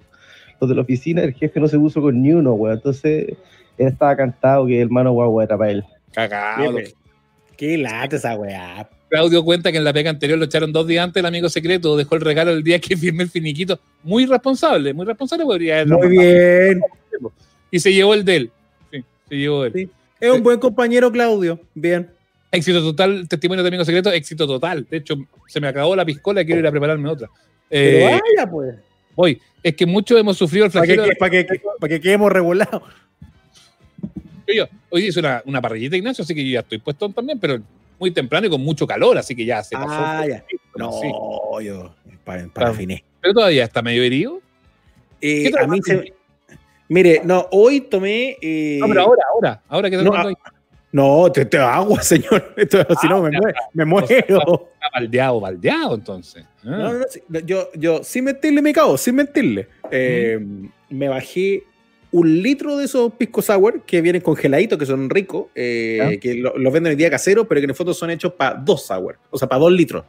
los de la oficina, el jefe no se puso con ni uno, weón. Entonces él estaba cantado que el hermano guagua era para él. Cagado. Qué, qué lata esa weá. Claudio cuenta que en la pega anterior lo echaron dos días antes el amigo secreto, dejó el regalo el día que firmé el finiquito. Muy responsable, muy responsable. podría haberlo Muy bien. Y se llevó el de él. Sí, se llevó él. Es un buen compañero, Claudio. Bien. Éxito total, testimonio de amigo secreto, éxito total. De hecho, se me acabó la piscola y quiero ir a prepararme otra. Pero Eh, vaya, pues. voy. Es que muchos hemos sufrido el Para que, flagelo. para que, para que quedemos regulados. Yo, hoy hice una, una parrillita, Ignacio, así que yo ya estoy puesto también, pero muy temprano y con mucho calor, así que ya se pasó. Ah, ya. Bueno, No, sí. yo. Para, para finé. Pero todavía está medio herido. Eh, ¿Qué a mí se. Mire, no, hoy tomé. eh, No, pero ahora, ahora, ahora que no, hoy. No, te, te agua, señor. Esto, si no, me, muero, me O sea, muero. Está baldeado, baldeado, entonces. Ah. No, no, no, yo, yo, sin mentirle, me cago, sin mentirle. Eh, Me bajé un litro de esos pisco sour que vienen congeladitos, que son ricos, eh, que lo- los venden hoy día casero, pero que en el fondo son hechos para dos sour, o sea, para dos litros.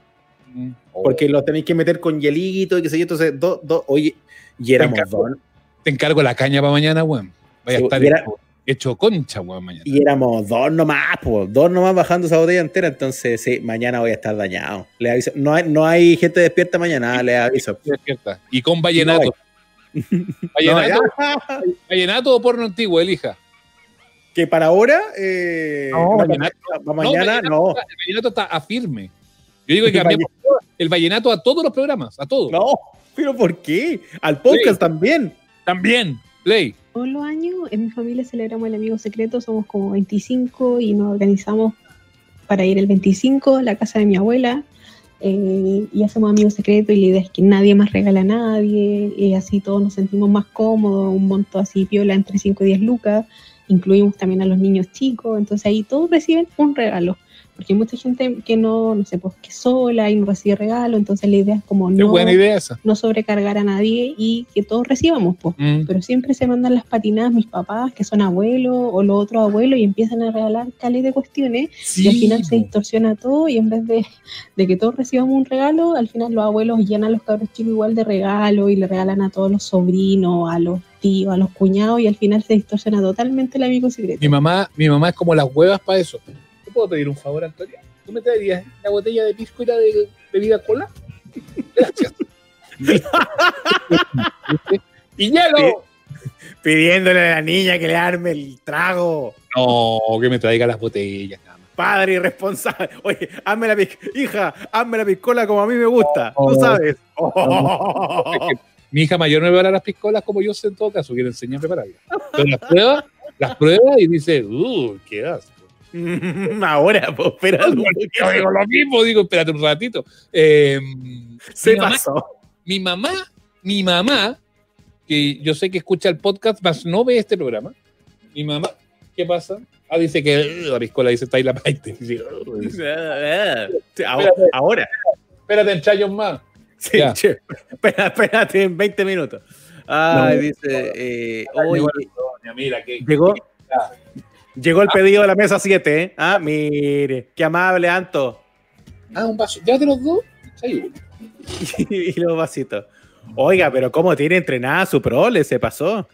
Mm. Porque los tenéis que meter con hielito y qué sé yo, entonces, dos, dos, oye, y éramos dos. Te encargo la caña para mañana, weón. Vaya a estar era- hecho, concha, weón, mañana. Y éramos dos nomás, po, dos nomás bajando esa botella entera, entonces sí, mañana voy a estar dañado. Le aviso. No hay, no hay gente despierta mañana, le aviso. Despierta. Y con vallenato. vallenato, vallenato o porno antiguo, elija. Que para ahora, eh, No, no, vallenato. para mañana, vallenato no. está- El vallenato está a firme. Yo digo que cambiemos el vallenato a todos los programas, a todos. No, pero ¿por qué? Al podcast también. También, Play. Todos los años en mi familia celebramos el amigo secreto, somos como 25 y nos organizamos para ir el 25 a la casa de mi abuela eh, y hacemos amigos secretos y la idea es que nadie más regala a nadie y así todos nos sentimos más cómodos, un monto así piola entre 5 y 10 lucas, incluimos también a los niños chicos, entonces ahí todos reciben un regalo. Porque hay mucha gente que no, no sé, pues que sola y no recibe regalo, entonces la idea es como no, buena idea esa. no sobrecargar a nadie y que todos recibamos, pues. Mm. Pero siempre se mandan las patinadas mis papás, que son abuelos, o los otros abuelos, y empiezan a regalar cales de cuestiones, y al final se distorsiona todo, y en vez de, de que todos recibamos un regalo, al final los abuelos llenan a los cabros chicos igual de regalo, y le regalan a todos los sobrinos, a los tíos, a los cuñados, y al final se distorsiona totalmente el amigo secreto. Mi mamá, mi mamá es como las huevas para eso. ¿Te puedo pedir un favor, Antonia? ¿Tú me traerías la botella de pisco y la de bebida cola? Gracias. y hielo. Pidiéndole a la niña que le arme el trago. No, que me traiga las botellas. nada más. Padre irresponsable. Oye, hazme la. Hija, hazme la piscola como a mí me gusta. Tú Oh. sabes. Mi hija mayor me prepara las piscolas como yo sé en todo caso, quiere enseñar a prepararlas. Pero las prueba, las prueba y dice, uh, qué asco. Ahora, pues, espérate. un Yo digo lo mismo, digo, espérate un ratito. Eh, Se mi mamá- pasó. Mi mamá, mi mamá, que yo sé que escucha el podcast, más no ve este programa. Mi mamá, ¿qué pasa? Ah, dice que la piscola dice está ahí la paite. Dice, Sí, ahora-. Espérate, enchayos más. Sí, che, espera- espérate en 20 minutos. Ay, No. dice, eh, oye, mira, que, llegó, llegó el pedido de la mesa 7, ¿eh? Ah, mire, qué amable, Anto. Ah, un vaso. ¿Ya de los dos? Sí. y los vasitos. Oiga, pero ¿cómo tiene entrenada su prole? Se pasó.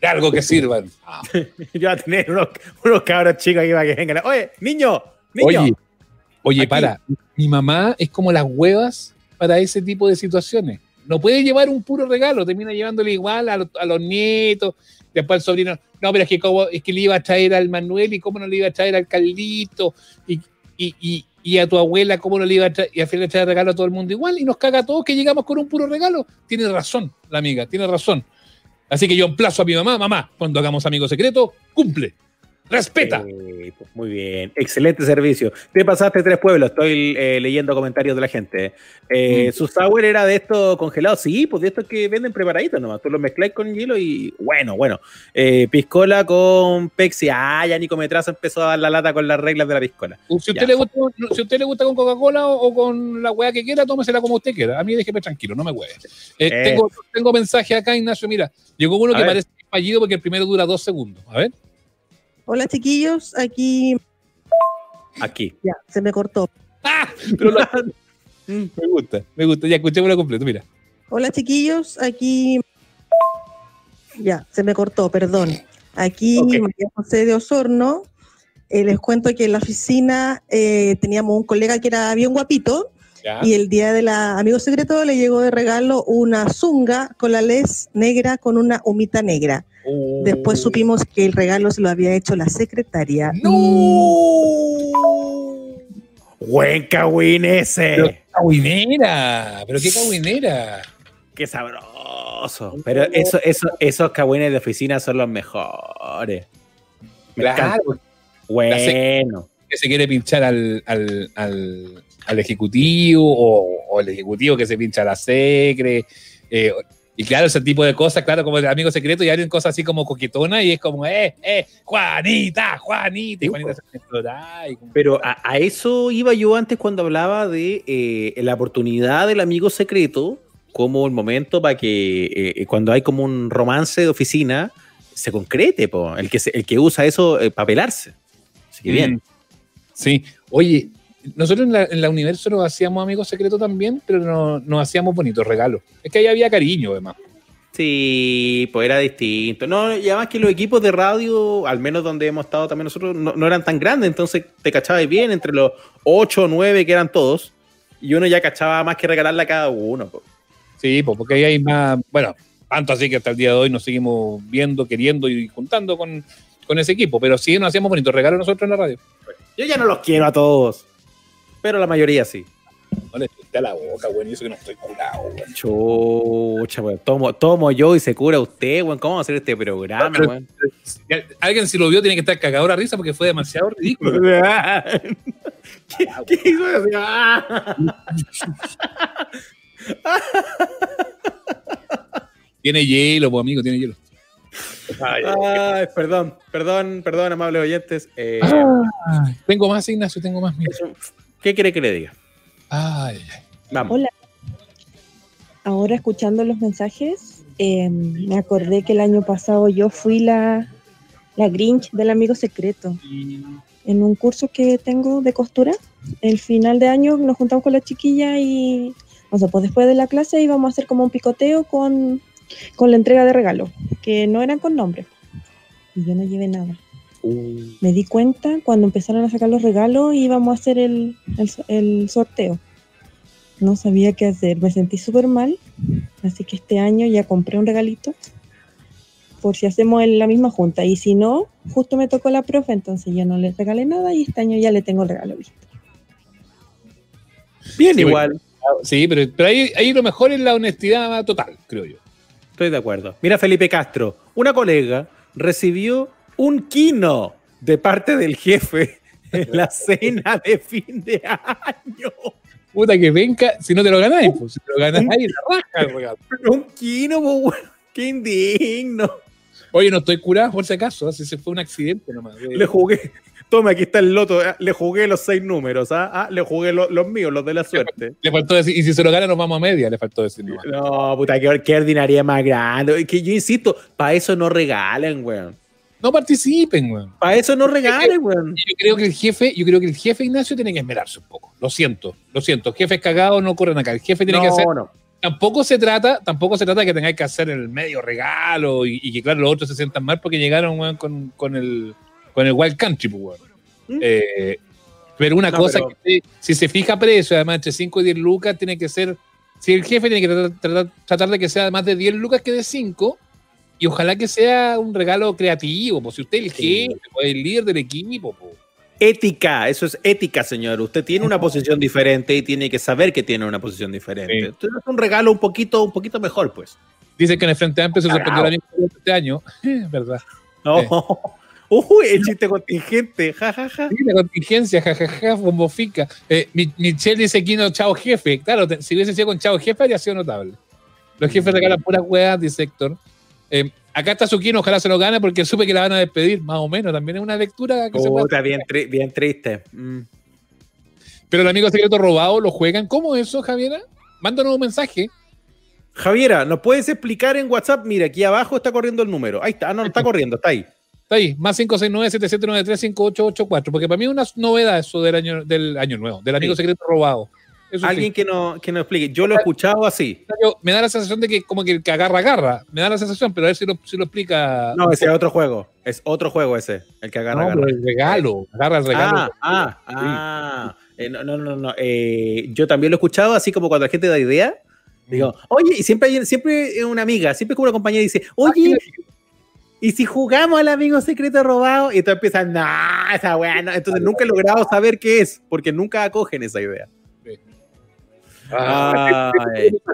De algo que sirvan. Yo voy a tener unos, unos cabros chicos aquí para que vengan. Oye, niño, niño. Oye, oye, Aquí. para. Mi mamá es como las huevas para ese tipo de situaciones. No puede llevar un puro regalo, termina llevándole igual a, los- nietos, después al sobrino. No, pero es que, como, es que le iba a traer al Manuel y cómo no le iba a traer al Carlito. Y, y, y, y a tu abuela cómo no le iba a traer, y al final le trae regalo a todo el mundo igual y nos caga a todos que llegamos con un puro regalo. Tiene razón, la amiga, tiene razón. Así que yo emplazo a mi mamá, mamá, cuando hagamos amigo secreto, cumple. Respeta. Eh, pues muy bien, excelente servicio. Te pasaste tres pueblos, estoy eh, leyendo comentarios de la gente. Eh, Mm. Su sour era de estos congelados, sí, pues de estos que venden preparaditos nomás. Tú los mezclas con hielo y bueno, bueno. Eh, piscola con Pepsi. Ah, ya Nico Metrazo empezó a dar la lata con las reglas de la piscola. Si a usted, Ya. le gusta, si a usted le gusta con Coca-Cola o, o con la weá que quiera, tómesela como usted quiera. A mí déjeme tranquilo, no me hueve. Eh. tengo, tengo mensaje acá, Ignacio. Mira, llegó uno A que ver. parece fallido porque el primero dura dos segundos. A ver. Hola chiquillos, aquí Aquí. ya, se me cortó. Pero lo- me gusta, me gusta. Ya escuchémoslo completo, mira. Hola chiquillos, aquí ya, se me cortó, perdón. Aquí María José de Osorno. Eh, les cuento que en la oficina eh, teníamos un colega que era bien guapito Ya. y el día de la amigo secreto le llegó de regalo una zunga con la les negra con una humita negra. Después supimos que el regalo se lo había hecho la secretaria. Buen cagüín ese. Pero qué cagüinera, pero qué cagüinera. Qué sabroso. Pero eso, eso, esos cagüines de oficina son los mejores. Me Claro. encanta. Bueno. Que se quiere pinchar al, al, al, al ejecutivo o, o el ejecutivo que se pincha la secre. eh, y claro, ese tipo de cosas, claro, como el amigo secreto, y hacen cosas así como coquetonas y es como, eh, eh, Juanita, Juanita, y Juanita se pone a explotar, y como- Pero a, a eso iba yo antes cuando hablaba de eh, la oportunidad del amigo secreto como el momento para que eh, cuando hay como un romance de oficina se concrete, po, el, que se- el que usa eso para pelarse. Así que bien. Mm. Sí, oye, nosotros en la, en la universo nos hacíamos amigos secretos también, pero no- nos hacíamos bonitos regalos. Es que ahí había cariño, además. Sí, pues era distinto. No, y además que los equipos de radio, al menos donde hemos estado también nosotros, no, no eran tan grandes, entonces te cachabas bien entre los 8 o 9 que eran todos, y uno ya cachaba más que regalarle a cada uno. po. Sí, pues porque ahí hay más, bueno, tanto así que hasta el día de hoy nos seguimos viendo, queriendo y juntando con, con ese equipo, pero sí nos hacíamos bonitos regalos nosotros en la radio. Yo ya no los quiero a todos, pero la mayoría sí. No le a la boca, güey, y eso que no estoy curado, güey. Chucha, weón. Tomo, tomo yo y se cura usted, weón. ¿Cómo va a hacer este programa, Pero- weón? Ya, Alguien si lo vio tiene que estar cagado a risa porque fue demasiado ridículo. ¿Qué, qué hizo? Ah. Tiene hielo, pues amigo, tiene hielo. Ay, perdón, perdón, perdón, amables oyentes. Eh, tengo más, Ignacio, tengo más. mira. ¿Qué quiere que le diga? Ay. Vamos. Hola. Ahora escuchando los mensajes, eh, me acordé que el año pasado yo fui la, la Grinch del amigo secreto. En un curso que tengo de costura, el final de año nos juntamos con la chiquilla y, o sea, pues después de la clase íbamos a hacer como un picoteo con, con la entrega de regalos, que no eran con nombre. Y yo no llevé nada. Me di cuenta cuando empezaron a sacar los regalos y íbamos a hacer el, el so- el sorteo. No sabía qué hacer, me sentí súper mal, así que este año ya compré un regalito por si hacemos en la misma junta. Y si no, justo me tocó la profe, entonces yo no le regalé nada y este año ya le tengo el regalo listo. Bien, Sí, igual. Sí, pero, pero ahí, ahí lo mejor es la honestidad total, creo yo. Estoy de acuerdo. Mira, Felipe Castro, una colega recibió un quino de parte del jefe en la cena de fin de año. Puta que venga, si no te lo ganáis, pues si te lo ganáis, la raja el regalo. Un quino, weón. qué indigno. Oye, no estoy curado por si acaso, si se fue un accidente nomás. Le jugué, toma, aquí está el loto, ah, le jugué los seis números, ¿ah? Ah, le jugué lo- los míos, los de la suerte. Le faltó decir, y si se lo gana nos vamos a media, le faltó decir nomás. No, puta, qué, qué ordinaria más grande. Que yo insisto, para eso no regalen, weón. No participen, weón. Para eso no regalen, weón. Yo creo que el jefe, yo creo que el jefe Ignacio tiene que esmerarse un poco. Lo siento, lo siento. Jefes cagados no corren acá. El jefe tiene que hacer. no. Tampoco se trata, tampoco se trata de que tengáis que hacer el medio regalo y, y que claro los otros se sientan mal porque llegaron weón, con, con el con el Wild Country, pues, weón. Eh, pero una No, cosa pero- que si se fija precio, además entre 5 y 10 lucas, tiene que ser. Si el jefe tiene que tratar, tratar- tratar de que sea más de 10 lucas que de 5, y ojalá que sea un regalo creativo, pues si usted es el jefe, pues, el líder del equipo, pues. ética, eso es ética, señor. Usted tiene una posición diferente y tiene que saber que tiene una posición diferente. Entonces es un regalo un poquito, un poquito mejor, pues. Dice que en el Frente Amplio se sorprendió el amigo este año. verdad. No. Uy, el chiste contingente, jajaja. Sí, la contingencia, jajaja, bombofica. Eh, Mi- Michelle dice aquí no, chao jefe. Claro, si hubiese sido con chao jefe, habría sido notable. Los jefes regalan puras weas, dice Héctor. Eh, acá está Zuquino, ojalá se lo gane porque supe que la van a despedir, más o menos. También es una lectura que se puede bien, tri- bien triste. Mm. Pero el amigo secreto robado lo juegan. ¿Cómo eso, Javiera? Mándanos un mensaje. Javiera, ¿nos puedes explicar en WhatsApp? Mira, aquí abajo está corriendo el número. Ahí está, ah, no, no está corriendo, está ahí. Está ahí, más 569-7793-5884. Porque para mí es una novedad eso del año, del año nuevo, del amigo Sí. secreto robado. Eso Alguien sí. que, no, que nos explique. Yo lo he escuchado así. Me da la sensación de que como que el que agarra, agarra. Me da la sensación, pero a ver si lo, si lo explica. No, ese es otro juego. Es otro juego ese, el que agarra. No, agarra. pero el regalo. Agarra el regalo. Ah, ah, ah. Eh, no, no, no, no. Eh, yo también lo he escuchado así como cuando la gente da idea. Digo, oye, y siempre hay siempre una amiga, siempre como una compañera dice, oye, ¿y si jugamos al amigo secreto robado? Y tú empiezas, no, esa weá, no". Entonces nunca he logrado saber qué es, porque nunca acogen esa idea. Ah.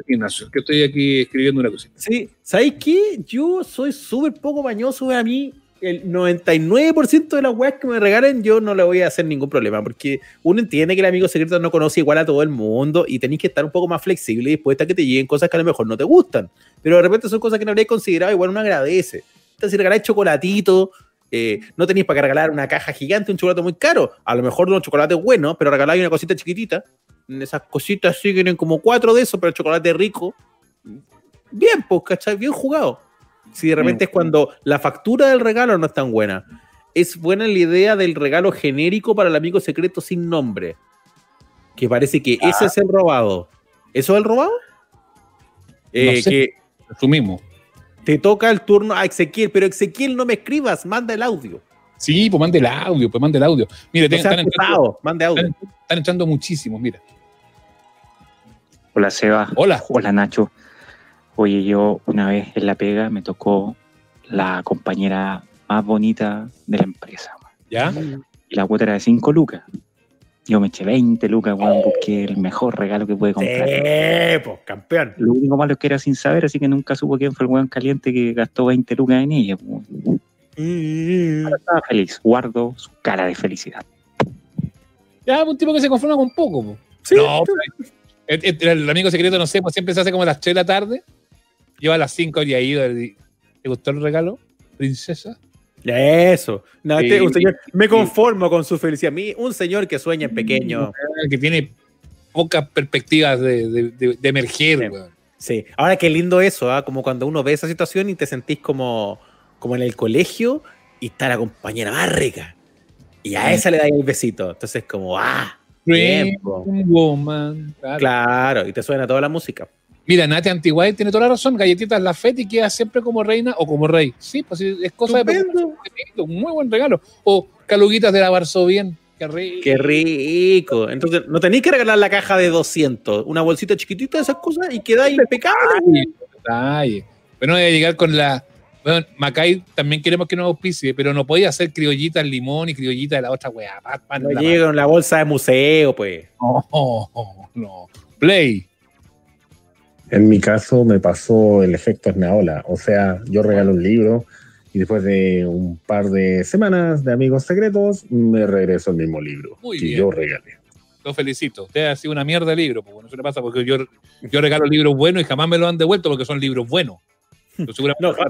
Ignacio, que estoy aquí escribiendo una cosita. Sí, ¿sabéis qué? Yo soy súper poco mañoso, a mí el 99% de las weas que me regalen yo no le voy a hacer ningún problema, porque uno entiende que el amigo secreto no conoce igual a todo el mundo y tenéis que estar un poco más flexible y dispuesta a que te lleguen cosas que a lo mejor no te gustan, pero de repente son cosas que no habréis considerado, igual uno agradece. Entonces, si regaláis chocolatito, eh, no tenéis para regalar una caja gigante, un chocolate muy caro, a lo mejor unos chocolates buenos, pero regaláis una cosita chiquitita, esas cositas sí que tienen como cuatro de esos, pero chocolate rico, bien, pues, ¿cachai? Bien jugado. Si de repente es cuando la factura del regalo no es tan buena. Es buena la idea del regalo genérico para el amigo secreto sin nombre. Que parece que ese es el robado. ¿Eso es el robado? Eh, No sé. que Asumimos. te toca el turno a Ezequiel, pero Ezequiel no me escribas, manda el audio. Sí, pues mande el audio, pues mande el audio. Mire, No están, pesado, entrando, mande audio. están, están entrando muchísimos, mira. Hola Seba. Hola. Hola Nacho. Oye, yo una vez en la pega me tocó la compañera más bonita de la empresa. ¿Ya? Y la cuota era de 5 lucas. Yo me eché 20 lucas, weón, busqué el mejor regalo que pude comprar. Eh, pues, campeón. Lo único malo es que era sin saber, así que nunca supo quién fue el weón caliente que gastó 20 lucas en ella. Ahora estaba feliz, guardo su cara de felicidad. Ya, un tipo que se conforma con poco. po. No, pero- el, el- el amigo secreto, no sé, pues siempre se hace como a las 3 de la tarde. Lleva a las 5 habría ido. ¿Te gustó el regalo, princesa? Eso. No, Sí. este- un señor, me conformo con su felicidad. Un señor que sueña en pequeño. Que tiene pocas perspectivas de, de- de- de emerger, weón. Sí, ahora qué lindo eso, ¿ah? como cuando uno ve esa situación y te sentís como, como en el colegio y está la compañera más rica. Y a Sí. esa le da el besito. Entonces, como, ¡ah! Po. Woman. Claro. Claro, y te suena toda la música. Mira, Nati Antiguay tiene toda la razón. Galletitas La Feti queda siempre como reina o como rey. Sí, pues es cosa de un muy buen regalo. O caluguitas de lavarse bien. Qué rico. ¡Qué rico! Entonces, no tenéis que regalar la caja de 200, una bolsita chiquitita de esas cosas y queda impecable. Detalle. Pero no voy a llegar con la. Bueno, Macay también queremos que nos auspicie, pero no podía hacer criollita al limón y criollita de la otra weá. No llega en la bolsa de museo, pues. No, no. Play. En mi caso me pasó el efecto Esnaola, o sea, yo regalo un libro y después de un par de semanas de amigos secretos me regreso el mismo libro Muy que bien. yo regalé. Lo felicito. Usted ha sido una mierda de libro. Pues bueno, eso le pasa porque yo, yo regalo libros buenos y jamás me lo han devuelto porque son libros buenos. Yo seguramente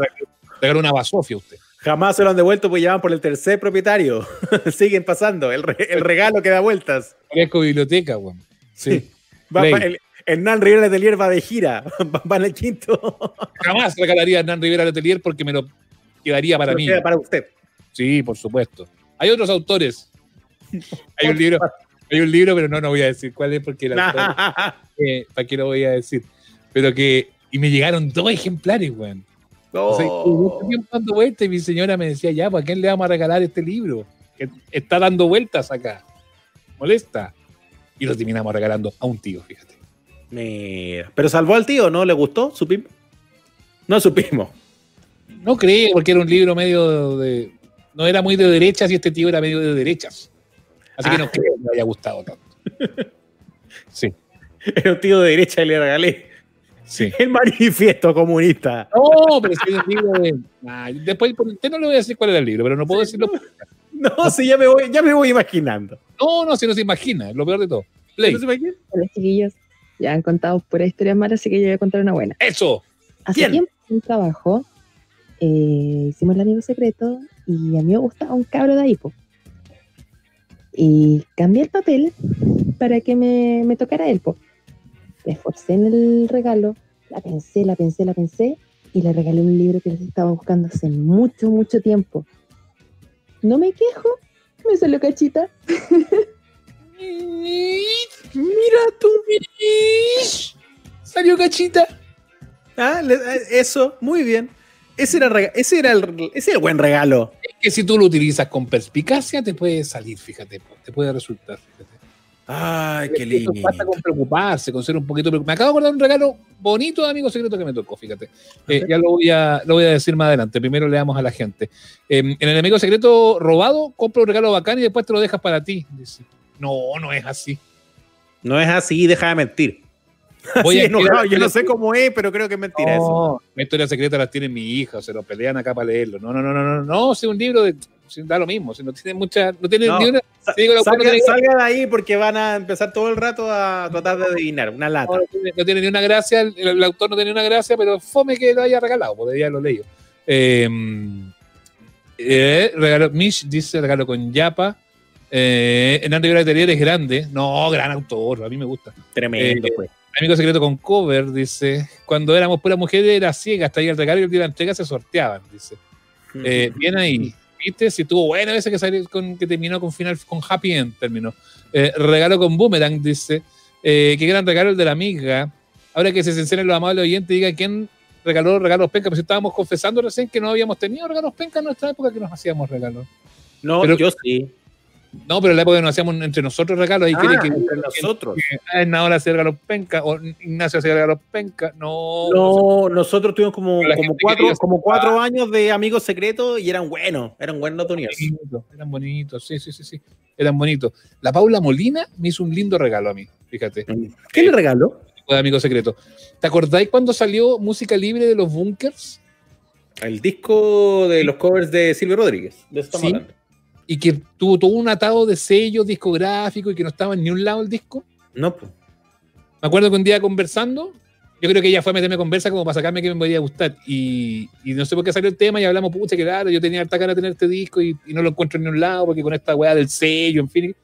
regalo una basofia a usted. Jamás se lo han devuelto, pues ya van por el tercer propietario. Siguen pasando. El, re- el regalo que da vueltas. Parezco biblioteca, weón. Sí. Va- Play. va- el, Hernán Rivera Letelier va de gira. Va va en el quinto. Jamás regalaría a Hernán Rivera Letelier porque me lo quedaría para mí. queda para usted. Sí, por supuesto. Hay otros autores. Hay un libro, hay un libro, pero no, no voy a decir cuál es porque el autor, eh, ¿para qué lo voy a decir? Pero que, y me llegaron dos ejemplares, weón. O sea, estuve mucho tiempo dando vueltas y mi señora me decía, ya, ¿para quién le vamos a regalar este libro? Que está dando vueltas acá. Molesta. Y lo terminamos regalando a un tío, fíjate. Mira. Pero salvó al tío, ¿no? ¿Le gustó? ¿Supimos? No supimos. No creo, porque era un libro medio de. No era muy de derechas y este tío era medio de derechas. Así que Ah. no creo que me haya gustado tanto. Sí. Era un tío de derecha y le regalé. Sí. El manifiesto comunista. No, pero si es un libro de. Después por usted no le voy a decir cuál era el libro, pero no puedo decirlo. No, sí, ya me voy, ya me voy imaginando. No, no, si no se imagina, es lo peor de todo. Play. Hola chiquillos, ya han contado puras historias malas, así que yo voy a contar una buena. ¡Eso! Hace Bien. tiempo en un trabajo eh, hicimos el amigo secreto y a mí me gustaba un cabro de ahí, po. Y cambié el papel para que me, me tocara él, po. Me esforcé en el regalo, la pensé, la pensé, la pensé y le regalé un libro que les estaba buscando hace mucho, mucho tiempo. No me quejo, me salió cachita. Mira tú. Salió cachita. Ah, le- eh, eso, muy bien. Ese era, rega- ese era el, ese era el buen regalo. Es que si tú lo utilizas con perspicacia, te puede salir, fíjate, te puede resultar, fíjate. Ay, qué Eso lindo. pasa con preocuparse, con ser un poquito preocupado. Me acabo de acordar un regalo bonito de amigo secreto que me tocó, fíjate. Eh, ya lo voy, a, lo voy a decir más adelante. Primero le damos a la gente. Eh, en el amigo secreto robado, compra un regalo bacán y después te lo dejas para ti. Dice. No, no es así. No es así, deja de mentir. Voy Así a enojado, yo no sé cómo es, pero creo que es mentira eso. No, mi historia secreta las tiene mi hija, se lo pelean acá para leerlo. No, no, no, no, no, no, si un libro de, si da lo mismo, si no tiene mucha, no tiene No, ni una, si digo, la autora no salga, tiene- salga de ahí porque van a empezar todo el rato a tratar de adivinar. Una lata. no, no tiene, ni una gracia, el, el autor no tiene una gracia, pero fome que lo haya regalado, porque ya lo leí. Eh, eh, regalo, Mish dice regalo con Yapa. Eh, Hernán Rivera Atelier es grande. No, gran autor, a mí me gusta. Tremendo, Eh, pues. Amigo secreto con cover, dice. Cuando éramos pura mujer era ciega, hasta ahí el regalo y el día de la entrega se sorteaban, dice. Eh, bien ahí. ¿Viste? Si tuvo buena ese que salió con, que terminó con final con happy end terminó. Eh, regalo con boomerang, dice. Eh, qué gran regalo el de la amiga. Ahora que se sinceren los amables oyentes, diga quién regaló regalos penca, pues estábamos confesando recién que no habíamos tenido regalos penca en nuestra época que nos hacíamos regalos. No, Pero- yo sí. No, pero en la época que nos hacíamos entre nosotros regalos, ahí Ah, quiere que entre nosotros. que, Hernán hacía regalos penca o Ignacio hacía regalos penca. No, No, nosotros tuvimos como, como cuatro, como cuatro años de amigos secretos y eran buenos, eran buenos bonitos, eran bonitos, sí, sí, sí, sí, eran bonitos. La Paula Molina me hizo un lindo regalo a mí, fíjate. ¿Qué le regaló? De amigo secreto. ¿Te acordáis cuando salió música libre de los bunkers? El disco de los covers de Silvio Rodríguez. De eso estamos Sí. hablando. Y que tuvo todo un atado de sellos discográficos y que no estaba en ni un lado el disco. No, pues. Me acuerdo que un día conversando, yo creo que ella fue a meterme conversa como para sacarme que me podía gustar. Y, y no sé por qué salió el tema y hablamos, pucha, que claro, yo tenía harta cara de tener este disco y, y no lo encuentro en ningún lado porque con esta weá del sello, en fin.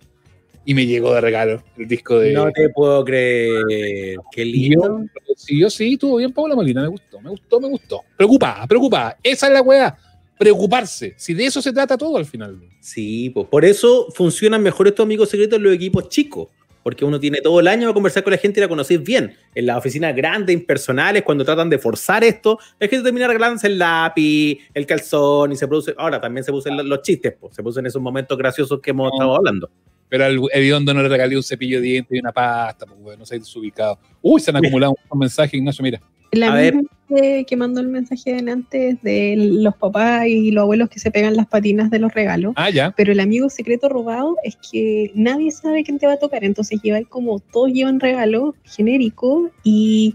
Y me llegó de regalo el disco de. No te puedo creer. Qué Y lindo. sí, yo sí, estuvo bien Paula Molina, me gustó, me gustó, me gustó. Preocupada, preocupada. Esa es la weá. Preocuparse. Si de eso se trata todo al final. Sí, pues por eso funcionan mejor estos amigos secretos en los equipos chicos. Porque uno tiene todo el año a conversar con la gente y la conocéis bien. En las oficinas grandes, impersonales, cuando tratan de forzar esto, la gente termina regalándose el lápiz, el calzón y se produce. Ahora también se producen los chistes, pues, se producen esos momentos graciosos que hemos estado hablando. Pero al hediondo no le regalé un cepillo de dientes y una pasta, pues, no sé, desubicado. Uy, se han acumulado un mensaje, Ignacio, mira. La A misma que, que mandó el mensaje de antes de los papás y los abuelos que se pegan las patinas de los regalos. Ah, ya. Pero el amigo secreto robado es que nadie sabe quién te va a tocar. Entonces lleva como todos llevan regalo genérico y,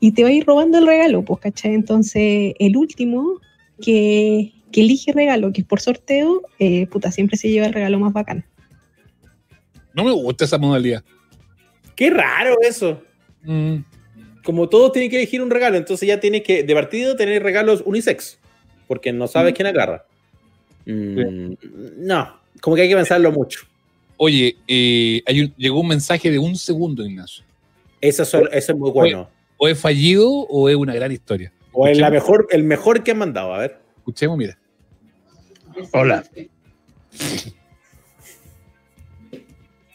y te va a ir robando el regalo, pues, ¿cachai? Entonces el último que, que elige regalo, que es por sorteo, eh, puta, siempre se lleva el regalo más bacán. No me gusta esa modalidad. Qué raro eso. Mm. Como todos tienen que elegir un regalo, entonces ya tienes que, de partido, tener regalos unisex. Porque no sabes quién agarra. Mm, No, como que hay que pensarlo mucho. Oye, eh, hay un- llegó un mensaje de un segundo, Ignacio. Eso, es- eso es muy bueno. O es fallido o es una gran historia. O es la mejor, el mejor que han mandado, a ver. Escuchemos, mira. Hola.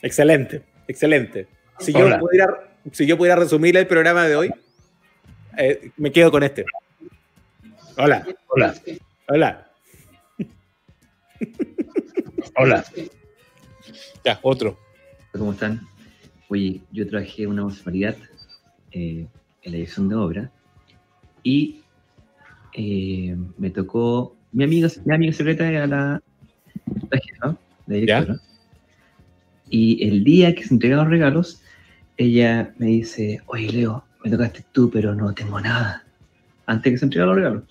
Excelente, excelente. Si yo, Hola. pudiera, si yo pudiera resumir el programa de hoy, eh, me quedo con este. Hola. Hola. Hola. Hola. Ya, otro. ¿Cómo están? Oye, yo trabajé una municipalidad eh, en la dirección de obra y eh, me tocó. Mi amiga, mi amiga secreta era la, la jefa, la directora. Y el día que se entregaron los regalos, ella me dice, oye Leo, me tocaste tú, pero no tengo nada. Antes que se entregaron los regalos.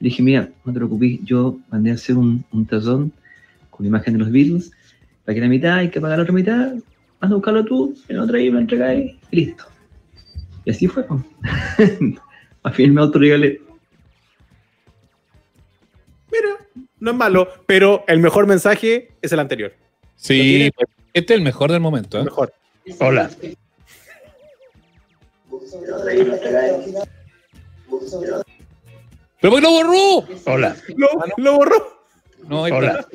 Le dije, mira, no te preocupes, yo mandé a hacer un, un tazón con la imagen de los Beatles, para que la mitad hay que pagar la otra mitad, anda a buscarlo tú, en la otra ahí me lo entregáis, y listo. Y así fue. Al fin me autorregalé. No es malo, pero el mejor mensaje es el anterior. Sí, este es el mejor del momento. ¿eh? Mejor. Hola. ¿Pero lo borró? Hola. Lo, lo borró. No, Hola.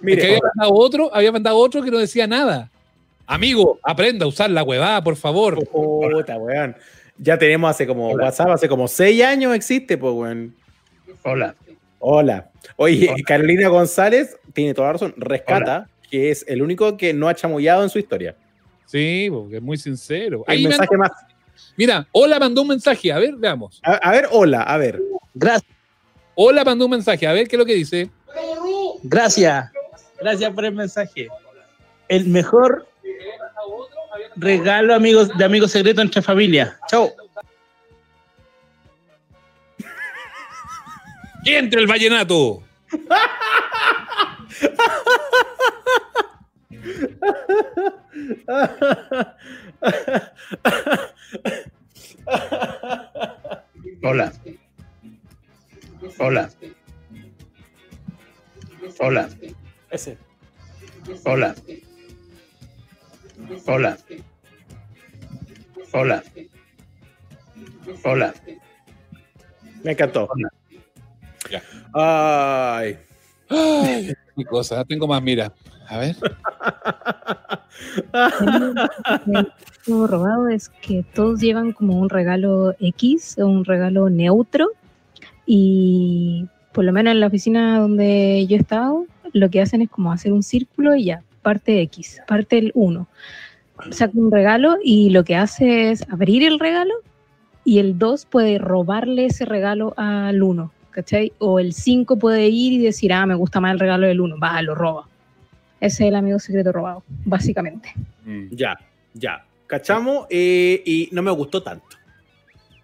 Mire, había hola. mandado otro, había mandado otro que no decía nada. Amigo, aprenda a usar la huevada, por favor. Puta, weón. Ya tenemos hace como WhatsApp, hace como seis años existe, pues, weón. Hola. Hola. Oye, Carolina González tiene toda la razón. Rescata, que es el único que no ha chamullado en su historia. Sí, porque es muy sincero. El Ahí mensaje mandó- más. Mira, Hola mandó un mensaje. A ver, veamos. A, a ver, hola, a ver. Gracias. Hola mandó un mensaje. A ver qué es lo que dice. Gracias. Gracias por el mensaje. El mejor regalo amigos de amigos secretos entre familia. Chao. ¡Que entre el vallenato! Hola. Hola. Hola. Ese. Hola. Hola. Hola. Hola. Me encantó. Ya. Ay. Ay, qué cosa. Tengo más, mira. A ver. Lo robado es que todos llevan como un regalo X o un regalo neutro y por lo menos en la oficina donde yo he estado, lo que hacen es como hacer un círculo y ya, parte X, parte el 1. Saca un regalo y lo que hace es abrir el regalo y el 2 puede robarle ese regalo al 1, ¿cachai? O el 5 puede ir y decir, ah, me gusta más el regalo del 1, va, lo roba. Ese es el amigo secreto robado, básicamente. Ya, ya. ¿Cachamos? Eh, y no me gustó tanto.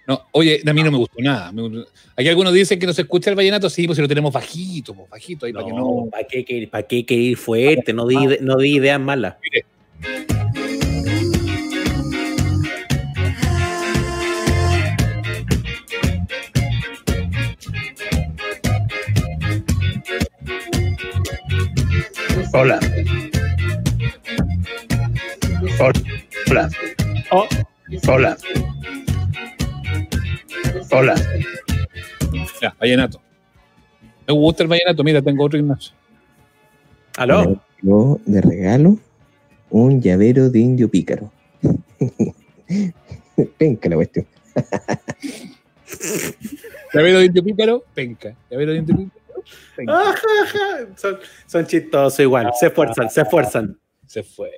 No, oye, a mí no me gustó nada. Aquí algunos dicen que no se escucha el vallenato, sí, pues si lo tenemos bajito, pues, bajito, ahí para que no. No, ¿para qué, querer- para qué querer ir fuerte? No di, no di ideas malas. Hola. Hola. Oh. Hola. Hola. Ya, vallenato. Me gusta el vallenato, mira, tengo otro Ignacio. ¿Aló? Yo de regalo un llavero de indio pícaro. Penca la cuestión. Llavero de indio pícaro, penca. Llavero de indio pícaro, son, son chistosos igual. Se esfuerzan, se esfuerzan. Se fue.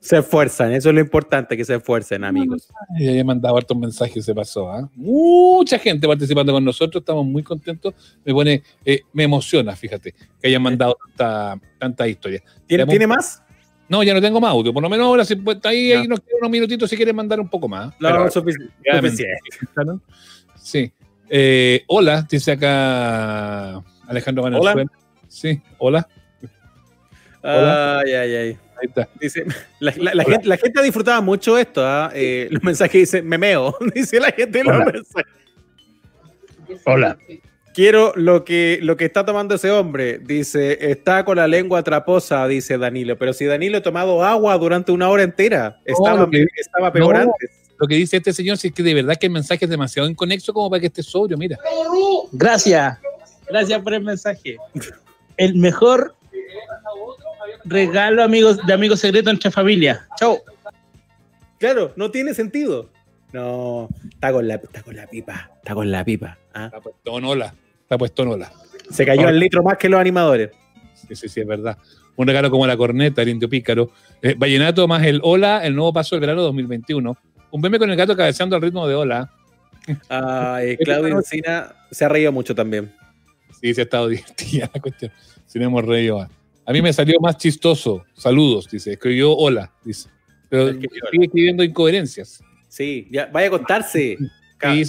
Se esfuerzan. Eso es lo importante, que se esfuercen, amigos. Ya he mandado hartos mensajes, se pasó. ¿ah? Mucha gente participando con nosotros, estamos muy contentos. Me pone, eh, me emociona, fíjate, que hayan mandado tanta, tanta historia. ¿Tiene, Veamos- ¿tiene más? No, ya no tengo más audio. Por lo menos ahora, si pues, está ahí, ahí nos quedan unos minutitos si quieren mandar un poco más. No, Pero- sufici- Ya, suficiente. Sí. Eh, hola, dice acá Alejandro Valenzuela. Hola. Sí, hola. Ay, ay, ay. Ahí está. Dice, la, la- la gente, la gente ha disfrutado mucho esto. ¿ah? Eh, los mensajes dicen memeo. Dice la gente en los Hola. mensajes. Hola. Quiero lo que, lo que está tomando ese hombre. Dice, está con la lengua traposa, dice Danilo. Pero si Danilo ha tomado agua durante una hora entera, estaba, que- estaba peor No, antes. Lo que dice este señor, si es que de verdad que el mensaje es demasiado inconexo como para que esté sobrio, mira. Gracias. Gracias por el mensaje. El mejor regalo amigos de amigos secretos entre familia. Chao. Claro, no tiene sentido. No, está con la, está con la pipa. Está con la pipa. ¿ah? Está puesto en ola. Está puesto en ola. Se cayó al litro más que los animadores. Sí, sí, sí, es verdad. Un regalo como la corneta, el indio pícaro. Eh, Vallenato más el Hola, el nuevo paso del verano 2021. Un meme con el gato cabeceando al ritmo de Hola. Ay, Claudio Encina se ha reído mucho también. Sí, se ha estado divertida la cuestión. Si no hemos reído. ah. A mí me salió más chistoso. Saludos, dice. Escribió hola, dice. Pero Es que sigue escribiendo incoherencias. Sí, ya, vaya a contarse. Y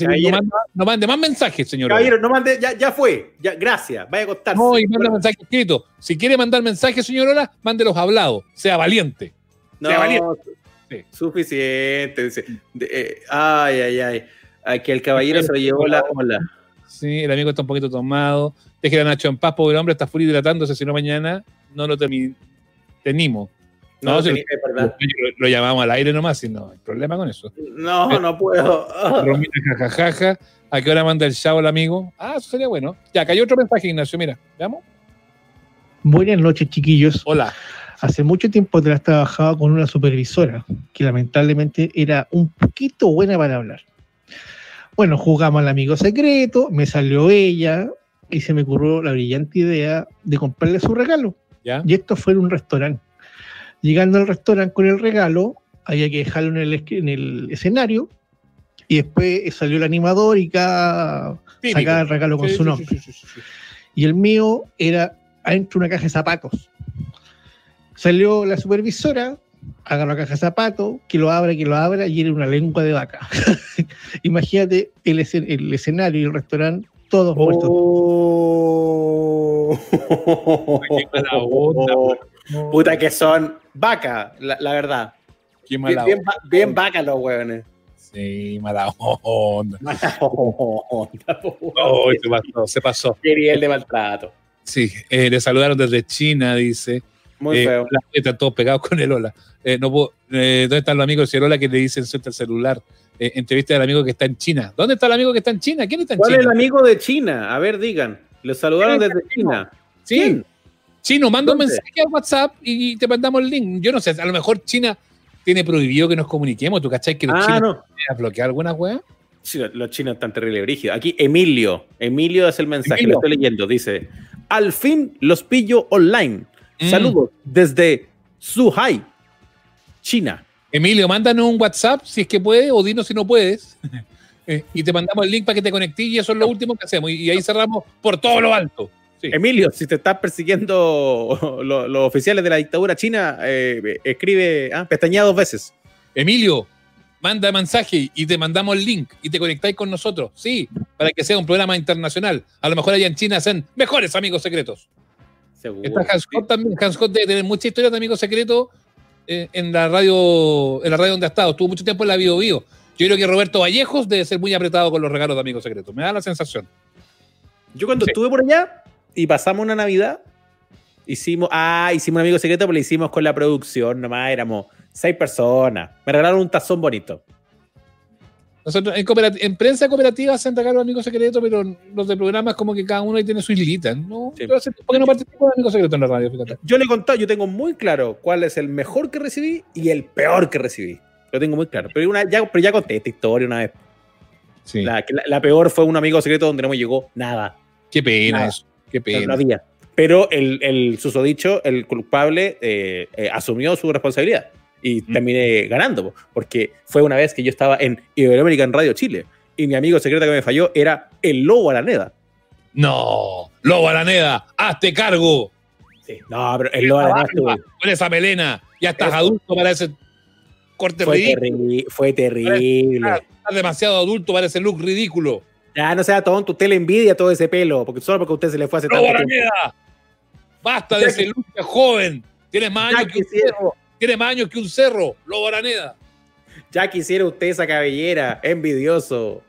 no, mande más mensajes, señor. Caballero, no mande, ya, ya fue. Ya, gracias, vaya a contarse. No, y manda mensaje escrito. Si quiere mandar mensajes, señor Ola, mándelos hablados. Sea valiente. No, sea valiente. suficiente. dice. Eh, ay, ay, ay. Que el caballero se lo llevó la ola. Sí, el amigo está un poquito tomado. Deje a Nacho en paz, pobre hombre, está full hidratándose, si no mañana no lo termi- tenimos. No, si lo, lo llamamos al aire nomás y no hay problema con eso. No, no puedo. Romina, jajajaja. ¿A qué hora manda el chavo el amigo? Ah, eso sería bueno. Ya, cayó otro mensaje, Ignacio, mira. ¿Veamos? Buenas noches, chiquillos. Hola. Hace mucho tiempo atrás trabajaba con una supervisora que lamentablemente era un poquito buena para hablar. Bueno, jugamos al amigo secreto, me salió ella y se me ocurrió la brillante idea de comprarle su regalo. ¿Ya? Y esto fue en un restaurante. Llegando al restaurante con el regalo, había que dejarlo en el, en el escenario y después salió el animador y cada Típico. sacaba el regalo con Sí, su nombre. sí, sí. Y el mío era adentro de una caja de zapatos. Salió la supervisora, agarró la caja de zapatos, que lo abra, que lo abra, y era una lengua de vaca. Imagínate el, escen- el escenario y el restaurante, todos muertos. Puta que son vaca, la, la verdad. Qué Bien, mala bien, onda. va- bien vaca los hueones. Sí, mala onda. Mala onda. Oh, se pasó, se pasó. Qué nivel de maltrato. Sí, eh, le saludaron desde China, dice. Muy Eh, feo. Están todos pegados con el hola. Eh, no puedo- eh, ¿Dónde están los amigos del hola que le dicen suelta el celular? Entrevista al amigo que está en China. ¿Dónde está el amigo que está en China? ¿Quién está en ¿Cuál China? es el amigo de China? A ver, digan. Los saludaron ¿Quién es desde China. Sí. ¿Quién? Chino, manda un mensaje a WhatsApp y te mandamos el link. Yo no sé, a lo mejor China tiene prohibido que nos comuniquemos. ¿Tú cachai que los Ah, chinos no. a bloquear algunas weas? Sí, los- chinos están terrible brígidos. Aquí Emilio. Emilio es el mensaje, Emilio. lo estoy leyendo. Dice: Al fin los pillo online. Mm. Saludos desde Zhuhai, China. Emilio, mándanos un WhatsApp si es que puedes o dinos si no puedes. Eh, y te mandamos el link para que te conectes y eso es lo último que hacemos. Y, y ahí cerramos por todo lo alto. Sí. Emilio, si te están persiguiendo lo- los oficiales de la dictadura china, eh, escribe, ah, pestañea dos veces. Emilio, manda mensaje y te mandamos el link y te conectáis con nosotros. Sí, para que sea un programa internacional. A lo mejor allá en China hacen mejores amigos secretos. Seguro. Está Hans Scott también. Hans Scott debe tener mucha historia de amigos secretos eh, en la radio en la radio donde ha estado. Estuvo mucho tiempo en la Bio Bio. Yo creo que Roberto Vallejos debe ser muy apretado con los regalos de amigos secretos. Me da la sensación. Yo cuando estuve por allá y pasamos una Navidad, hicimos, ah, hicimos un amigo secreto, pero lo hicimos con la producción, nomás éramos seis personas. Me regalaron un tazón bonito. Nosotros en, en prensa cooperativa hacen regalos de amigos secretos, pero los de programas como que cada uno ahí tiene su islita. ¿no? Hace tiempo que no participo de amigos secretos en la radio, fíjate. Yo le he contado, yo tengo muy claro cuál es el mejor que recibí y el peor que recibí. Lo tengo muy claro. Pero, una, ya, pero ya conté esta historia una vez. La, que la- la peor fue un amigo secreto donde no me llegó nada. Qué pena Nada. eso. Qué pena. no había. Pero el, el susodicho, el culpable, eh, eh, asumió su responsabilidad y Mm. terminé ganando, po, porque fue una vez que yo estaba en Iberoamérica en Radio Chile y mi amigo secreto que me falló era el Lobo Araneda. No, Lobo Araneda, hazte cargo. Sí, no, pero el Lobo Araneda estuvo- Con esa melena, ya estás adulto para ese corte fue, ridículo. terri- fue terrible. Estás demasiado adulto para ese look ridículo. Ya no sea tonto, usted le envidia todo ese pelo, porque solo porque a usted se le fue hace ¡Lobo tanto tiempo. Araneda! Basta de ese look joven. Tienes más Ya años que. Tienes más años que un cerro, Lobo Araneda. Ya quisiera usted esa cabellera, envidioso.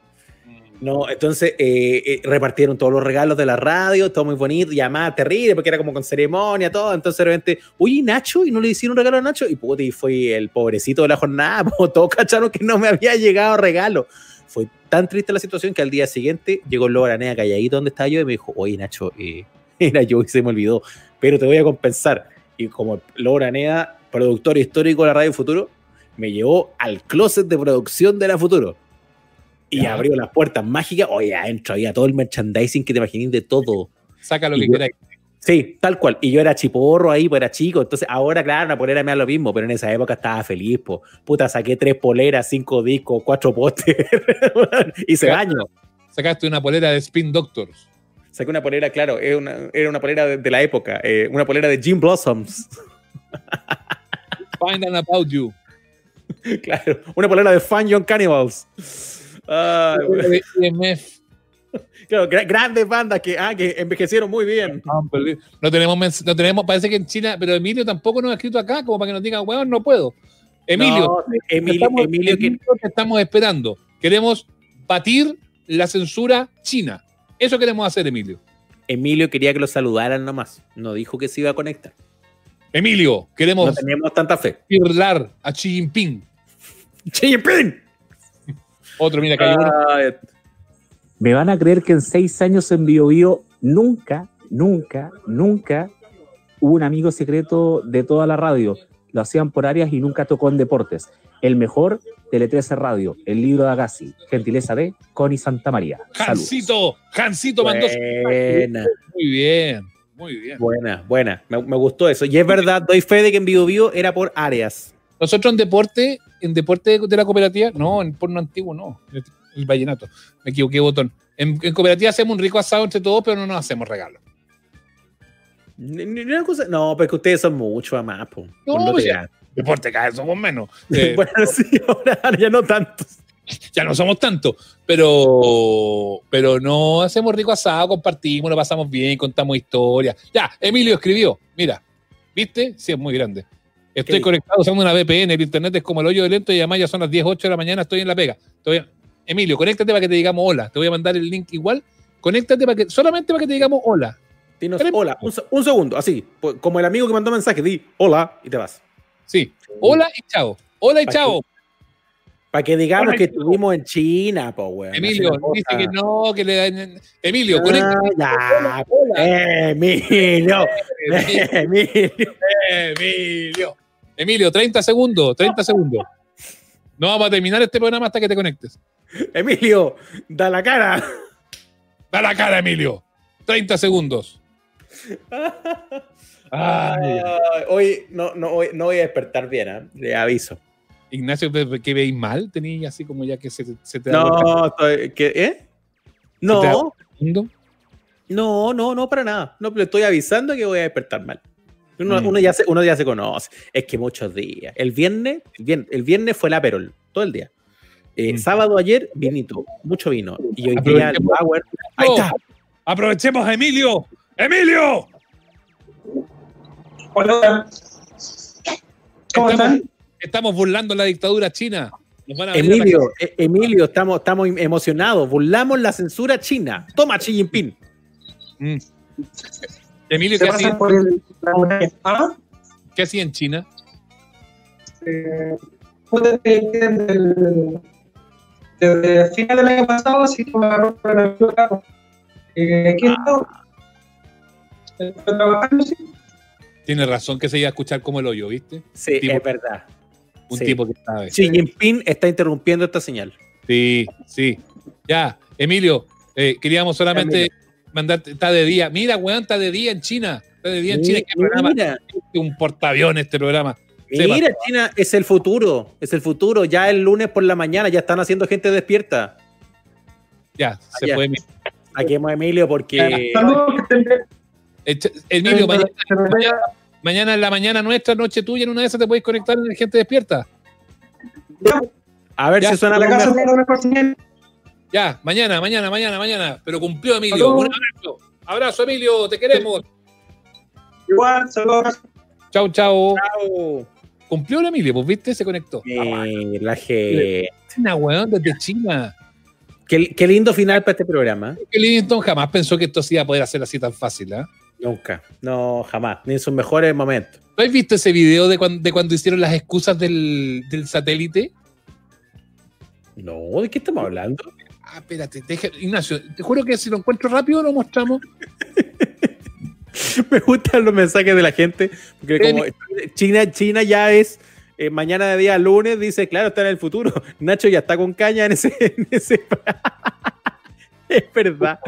No, entonces eh, eh, repartieron todos los regalos de la radio, todo muy bonito, llamada terrible, porque era como con ceremonia, todo. Entonces, de repente, oye, ¿y Nacho, y no le hicieron un regalo a Nacho, y puta, y fue el pobrecito de la jornada, po, todos cacharon que no me había llegado regalo. Fue tan triste la situación que al día siguiente llegó Lobo Araneda calladito donde estaba yo y me dijo, oye, Nacho, eh, era yo y se me olvidó, pero te voy a compensar. Y como Lobo Araneda, productor histórico de la Radio Futuro, me llevó al closet de producción de la Futuro. Y abrió las puertas mágicas. Oye, adentro había todo el merchandising que te imaginé de todo. Saca lo Y que queráis. Sí, tal cual. Y yo era chiporro ahí, pues era chico. Entonces, ahora, claro, una polera me da lo mismo, pero en esa época estaba feliz, po. Puta, saqué tres poleras, cinco discos, cuatro postes. y se baño. Sacaste una polera de Spin Doctors. Saqué una polera, claro, era una, era una polera de, de la época, eh, una polera de Jim Blossoms. Find out about you. claro, una polera de Fun Young Cannibals. IMF. claro, gra- grandes bandas que, ah, que envejecieron muy bien. No tenemos, no tenemos, parece que en China, pero Emilio tampoco nos ha escrito acá, como para que nos digan, weón, no puedo. Emilio, No, Emilio, estamos, Emilio que- Emilio, te estamos esperando. Queremos batir la censura china. Eso queremos hacer, Emilio. Emilio quería que lo saludaran nomás. No dijo que se iba a conectar. Emilio, queremos No teníamos tanta fe. irlar a Xi Jinping. Xi Jinping. Otro, mira, cayó. Ay, Me van a creer que en seis años en Bio Bio nunca, nunca, nunca hubo un amigo secreto de toda la radio. Lo hacían por áreas y nunca tocó en deportes. El mejor, Tele 13 Radio, el libro de Agassi, gentileza de Connie Santa María. Saludos. Hansito, Hansito mandó. su- Buena. Muy bien, muy bien. Buena, buena. Me, me gustó eso. Y es verdad, doy fe de que en Bio Bio era por áreas. Nosotros en deporte, en deporte de la cooperativa, no, en porno antiguo no, el vallenato, me equivoqué botón. En, en cooperativa hacemos un rico asado entre todos, pero no nos hacemos regalos. No, pero es que ustedes son mucho más, po. No, pues ya, deporte cada vez somos menos. Eh, bueno, sí, ahora ya no tantos. Ya no somos tantos, pero, pero no hacemos rico asado, compartimos, lo pasamos bien, contamos historias. Ya, Emilio escribió, mira, ¿viste? Sí, es muy grande. Estoy conectado usando una VPN, el internet es como el hoyo de lento y además ya son las 10, 8 de la mañana, estoy en la pega. Estoy- Emilio, conéctate para que te digamos hola. Te voy a mandar el link igual. Conéctate para que, solamente para que te digamos hola. Dinos hola, un, un segundo, así, como el amigo que mandó mensaje, di hola y te vas. Sí, hola y chao. Hola y chao. Para que digamos que estuvimos en China, po, weón. Emilio, dice que no, que le dan. Emilio, Ah, conéctate. ya. Emilio. Emilio. Emilio. Emilio, 30 segundos, 30 segundos. No vamos a terminar este programa hasta que te conectes. Emilio, da la cara. Da la cara, Emilio. 30 segundos. Ay. Hoy no, no, hoy no voy a despertar bien, ¿ah? le aviso. Ignacio, ¿te- ¿qué veis mal? ¿Tenías así como ya que se, te- se te da No, estoy- ¿qué, ¿eh? ¿Se te da No, no, no, no, para nada. No, le estoy avisando que voy a despertar mal. Uno, Mm. uno ya se, uno ya se conoce. Es que muchos días. El viernes, el viernes, el viernes fue la perol, todo el día. Eh, Sábado ayer, vinito, mucho vino. Y hoy día el. Power. Ahí está. Aprovechemos a Emilio. ¡Emilio! Hola. ¿Cómo están? Estamos burlando la dictadura china. Emilio, eh, Emilio, estamos, estamos emocionados. Burlamos la censura china. Toma, Xi Jinping. Mm. Emilio, ¿qué hacía, por el. ¿Ah? ¿qué hacía en China? Eh, desde el final del año pasado, sí, me agarró. Eh, aquí estado. Estoy trabajando, sí. Tiene razón que se iba a escuchar como el hoyo, ¿viste? Sí, tipo- es verdad. Un Sí. tipo que sabe. Xi Jinping está interrumpiendo esta señal. Sí, sí. Ya, Emilio, eh, queríamos solamente mandarte, está de día. Mira, weón, está de día en China. Está de día en China. ¿Qué programa? mira. Un portaavión este programa. Mira. China es el futuro. Es el futuro. Ya el lunes por la mañana ya están haciendo gente despierta. Ya, se ya. fue. Saquemos a Emilio porque. Saludos, que estén bien. Echa- Emilio, mañana, mañana, en la mañana nuestra, noche tuya, en una de esas te puedes conectar en el gente despierta. A ver Ya, si suena la una mejor. Ya, mañana, mañana, mañana, mañana. Pero cumplió Emilio. Un abrazo. Abrazo, Emilio, te queremos. Igual, saludos. Chau, chau. Chao. Cumplió el Emilio, pues viste, se conectó. Eh, la gente. China, weón, desde China. Qué, qué lindo final para este programa. Que Livingston jamás pensó que esto se iba a poder hacer así tan fácil, ¿ah? Nunca. No, jamás. Ni en sus mejores momentos. ¿No has visto ese video de cuando, de cuando hicieron las excusas del, del satélite? No, ¿de qué estamos hablando? Ah, espérate, deja- Ignacio, te juro que si lo encuentro rápido lo mostramos. Me gustan los mensajes de la gente. Porque como China, China ya es eh, mañana de día lunes, dice, claro, está en el futuro. Nacho ya está con caña en ese. en ese- es verdad.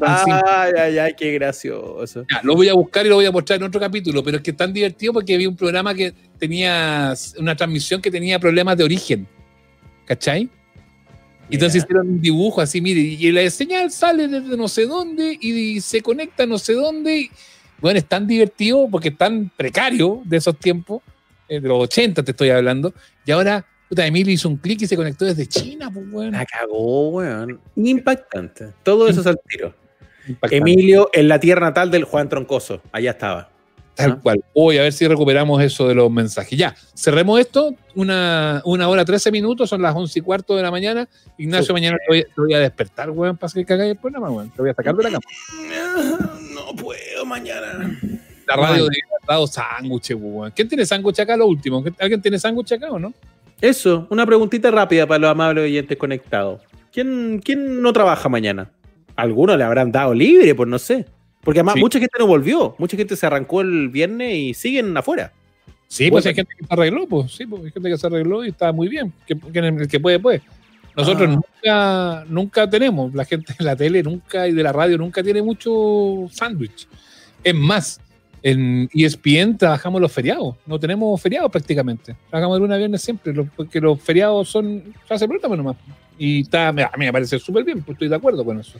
Ay, ay, ay, qué gracioso. Ya, lo voy a buscar y lo voy a mostrar en otro capítulo, pero es que es tan divertido porque había un programa que tenía una transmisión que tenía problemas de origen. ¿Cachai? Y entonces hicieron un dibujo así, mire, y la señal sale desde no sé dónde y se conecta no sé dónde. y, bueno, es tan divertido porque es tan precario de esos tiempos, eh, de los 80 te estoy hablando, y ahora, puta, Emilio hizo un clic y se conectó desde China, pues, weón. La cagó, weón. Impactante. Todo eso es al tiro. Emilio en la tierra natal del Juan Troncoso. Allá estaba. Tal cual. Hoy a ver si recuperamos eso de los mensajes. Ya, cerremos esto. Una, una hora, 13 minutos, son las 11 y cuarto de la mañana. Ignacio, mañana te voy, te voy a despertar, weón, para que cagáis el programa, weón. Te voy a sacar de la cama. No puedo mañana. La radio de dado sándwich, weón. ¿Quién tiene sándwich acá? Lo último. ¿Alguien tiene sándwich acá o no? Eso, una preguntita rápida para los amables oyentes conectados. ¿Quién, quién no trabaja mañana? Algunos le habrán dado libre, pues no sé. Porque además Sí. mucha gente no volvió. Mucha gente se arrancó el viernes y siguen afuera. Sí, pues hay gente que se arregló, pues sí, pues hay gente que se arregló y está muy bien. Que, que el que puede, puede. Nosotros Ah. nunca, nunca tenemos, la gente de la tele nunca y de la radio nunca tiene mucho sándwich. Es más, en ESPN trabajamos los feriados, no tenemos feriados prácticamente. Trabajamos de lunes a viernes siempre, porque los feriados son, se hace programa nomás. Y está, a mí me parece súper bien, pues estoy de acuerdo con eso.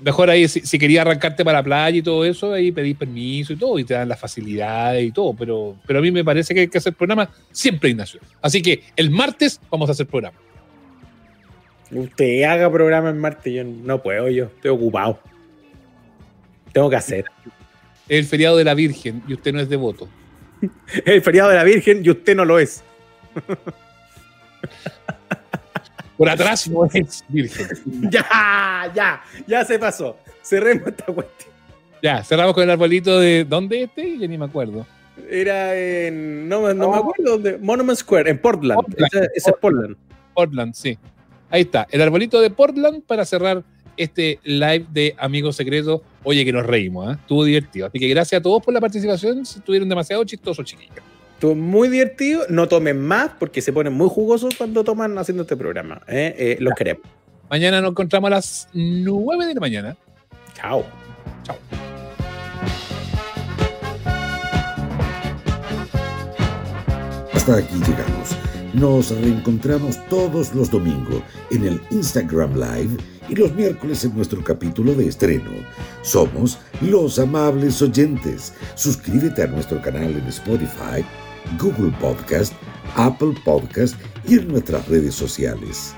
Mejor ahí, si, quería arrancarte para la playa y todo eso, ahí pedís permiso y todo, y te dan las facilidades y todo, pero, pero a mí me parece que hay que hacer programa siempre, Ignacio. Así que el martes vamos a hacer programa. Usted haga programa en martes. Yo no puedo, yo estoy ocupado. Tengo que hacer. El feriado de la Virgen y usted no es devoto. El feriado de la Virgen y usted no lo es. Por atrás no es Virgen. ya, ya, ya se pasó. Cerremos esta cuestión. Ya, cerramos con el arbolito de. ¿Dónde este? Ya ni me acuerdo. Era en. No, me- no me acuerdo dónde. Monument Square, en Portland. Ese, ese es Portland. Portland, sí. Ahí está, el arbolito de Portland para cerrar este live de Amigos Secretos. Oye, que nos reímos, ¿ah? Estuvo divertido. Así que gracias a todos por la participación. Estuvieron demasiado chistosos, chiquillos. Estuvo muy divertido. No tomen más porque se ponen muy jugosos cuando toman haciendo este programa. ¿eh? Eh, los queremos. Mañana nos encontramos a las 9 de la mañana. Chao. Chao. Hasta aquí llegamos. Nos reencontramos todos los domingos en el Instagram Live y los miércoles en nuestro capítulo de estreno. Somos los amables oyentes. Suscríbete a nuestro canal en Spotify, Google Podcast, Apple Podcast y en nuestras redes sociales.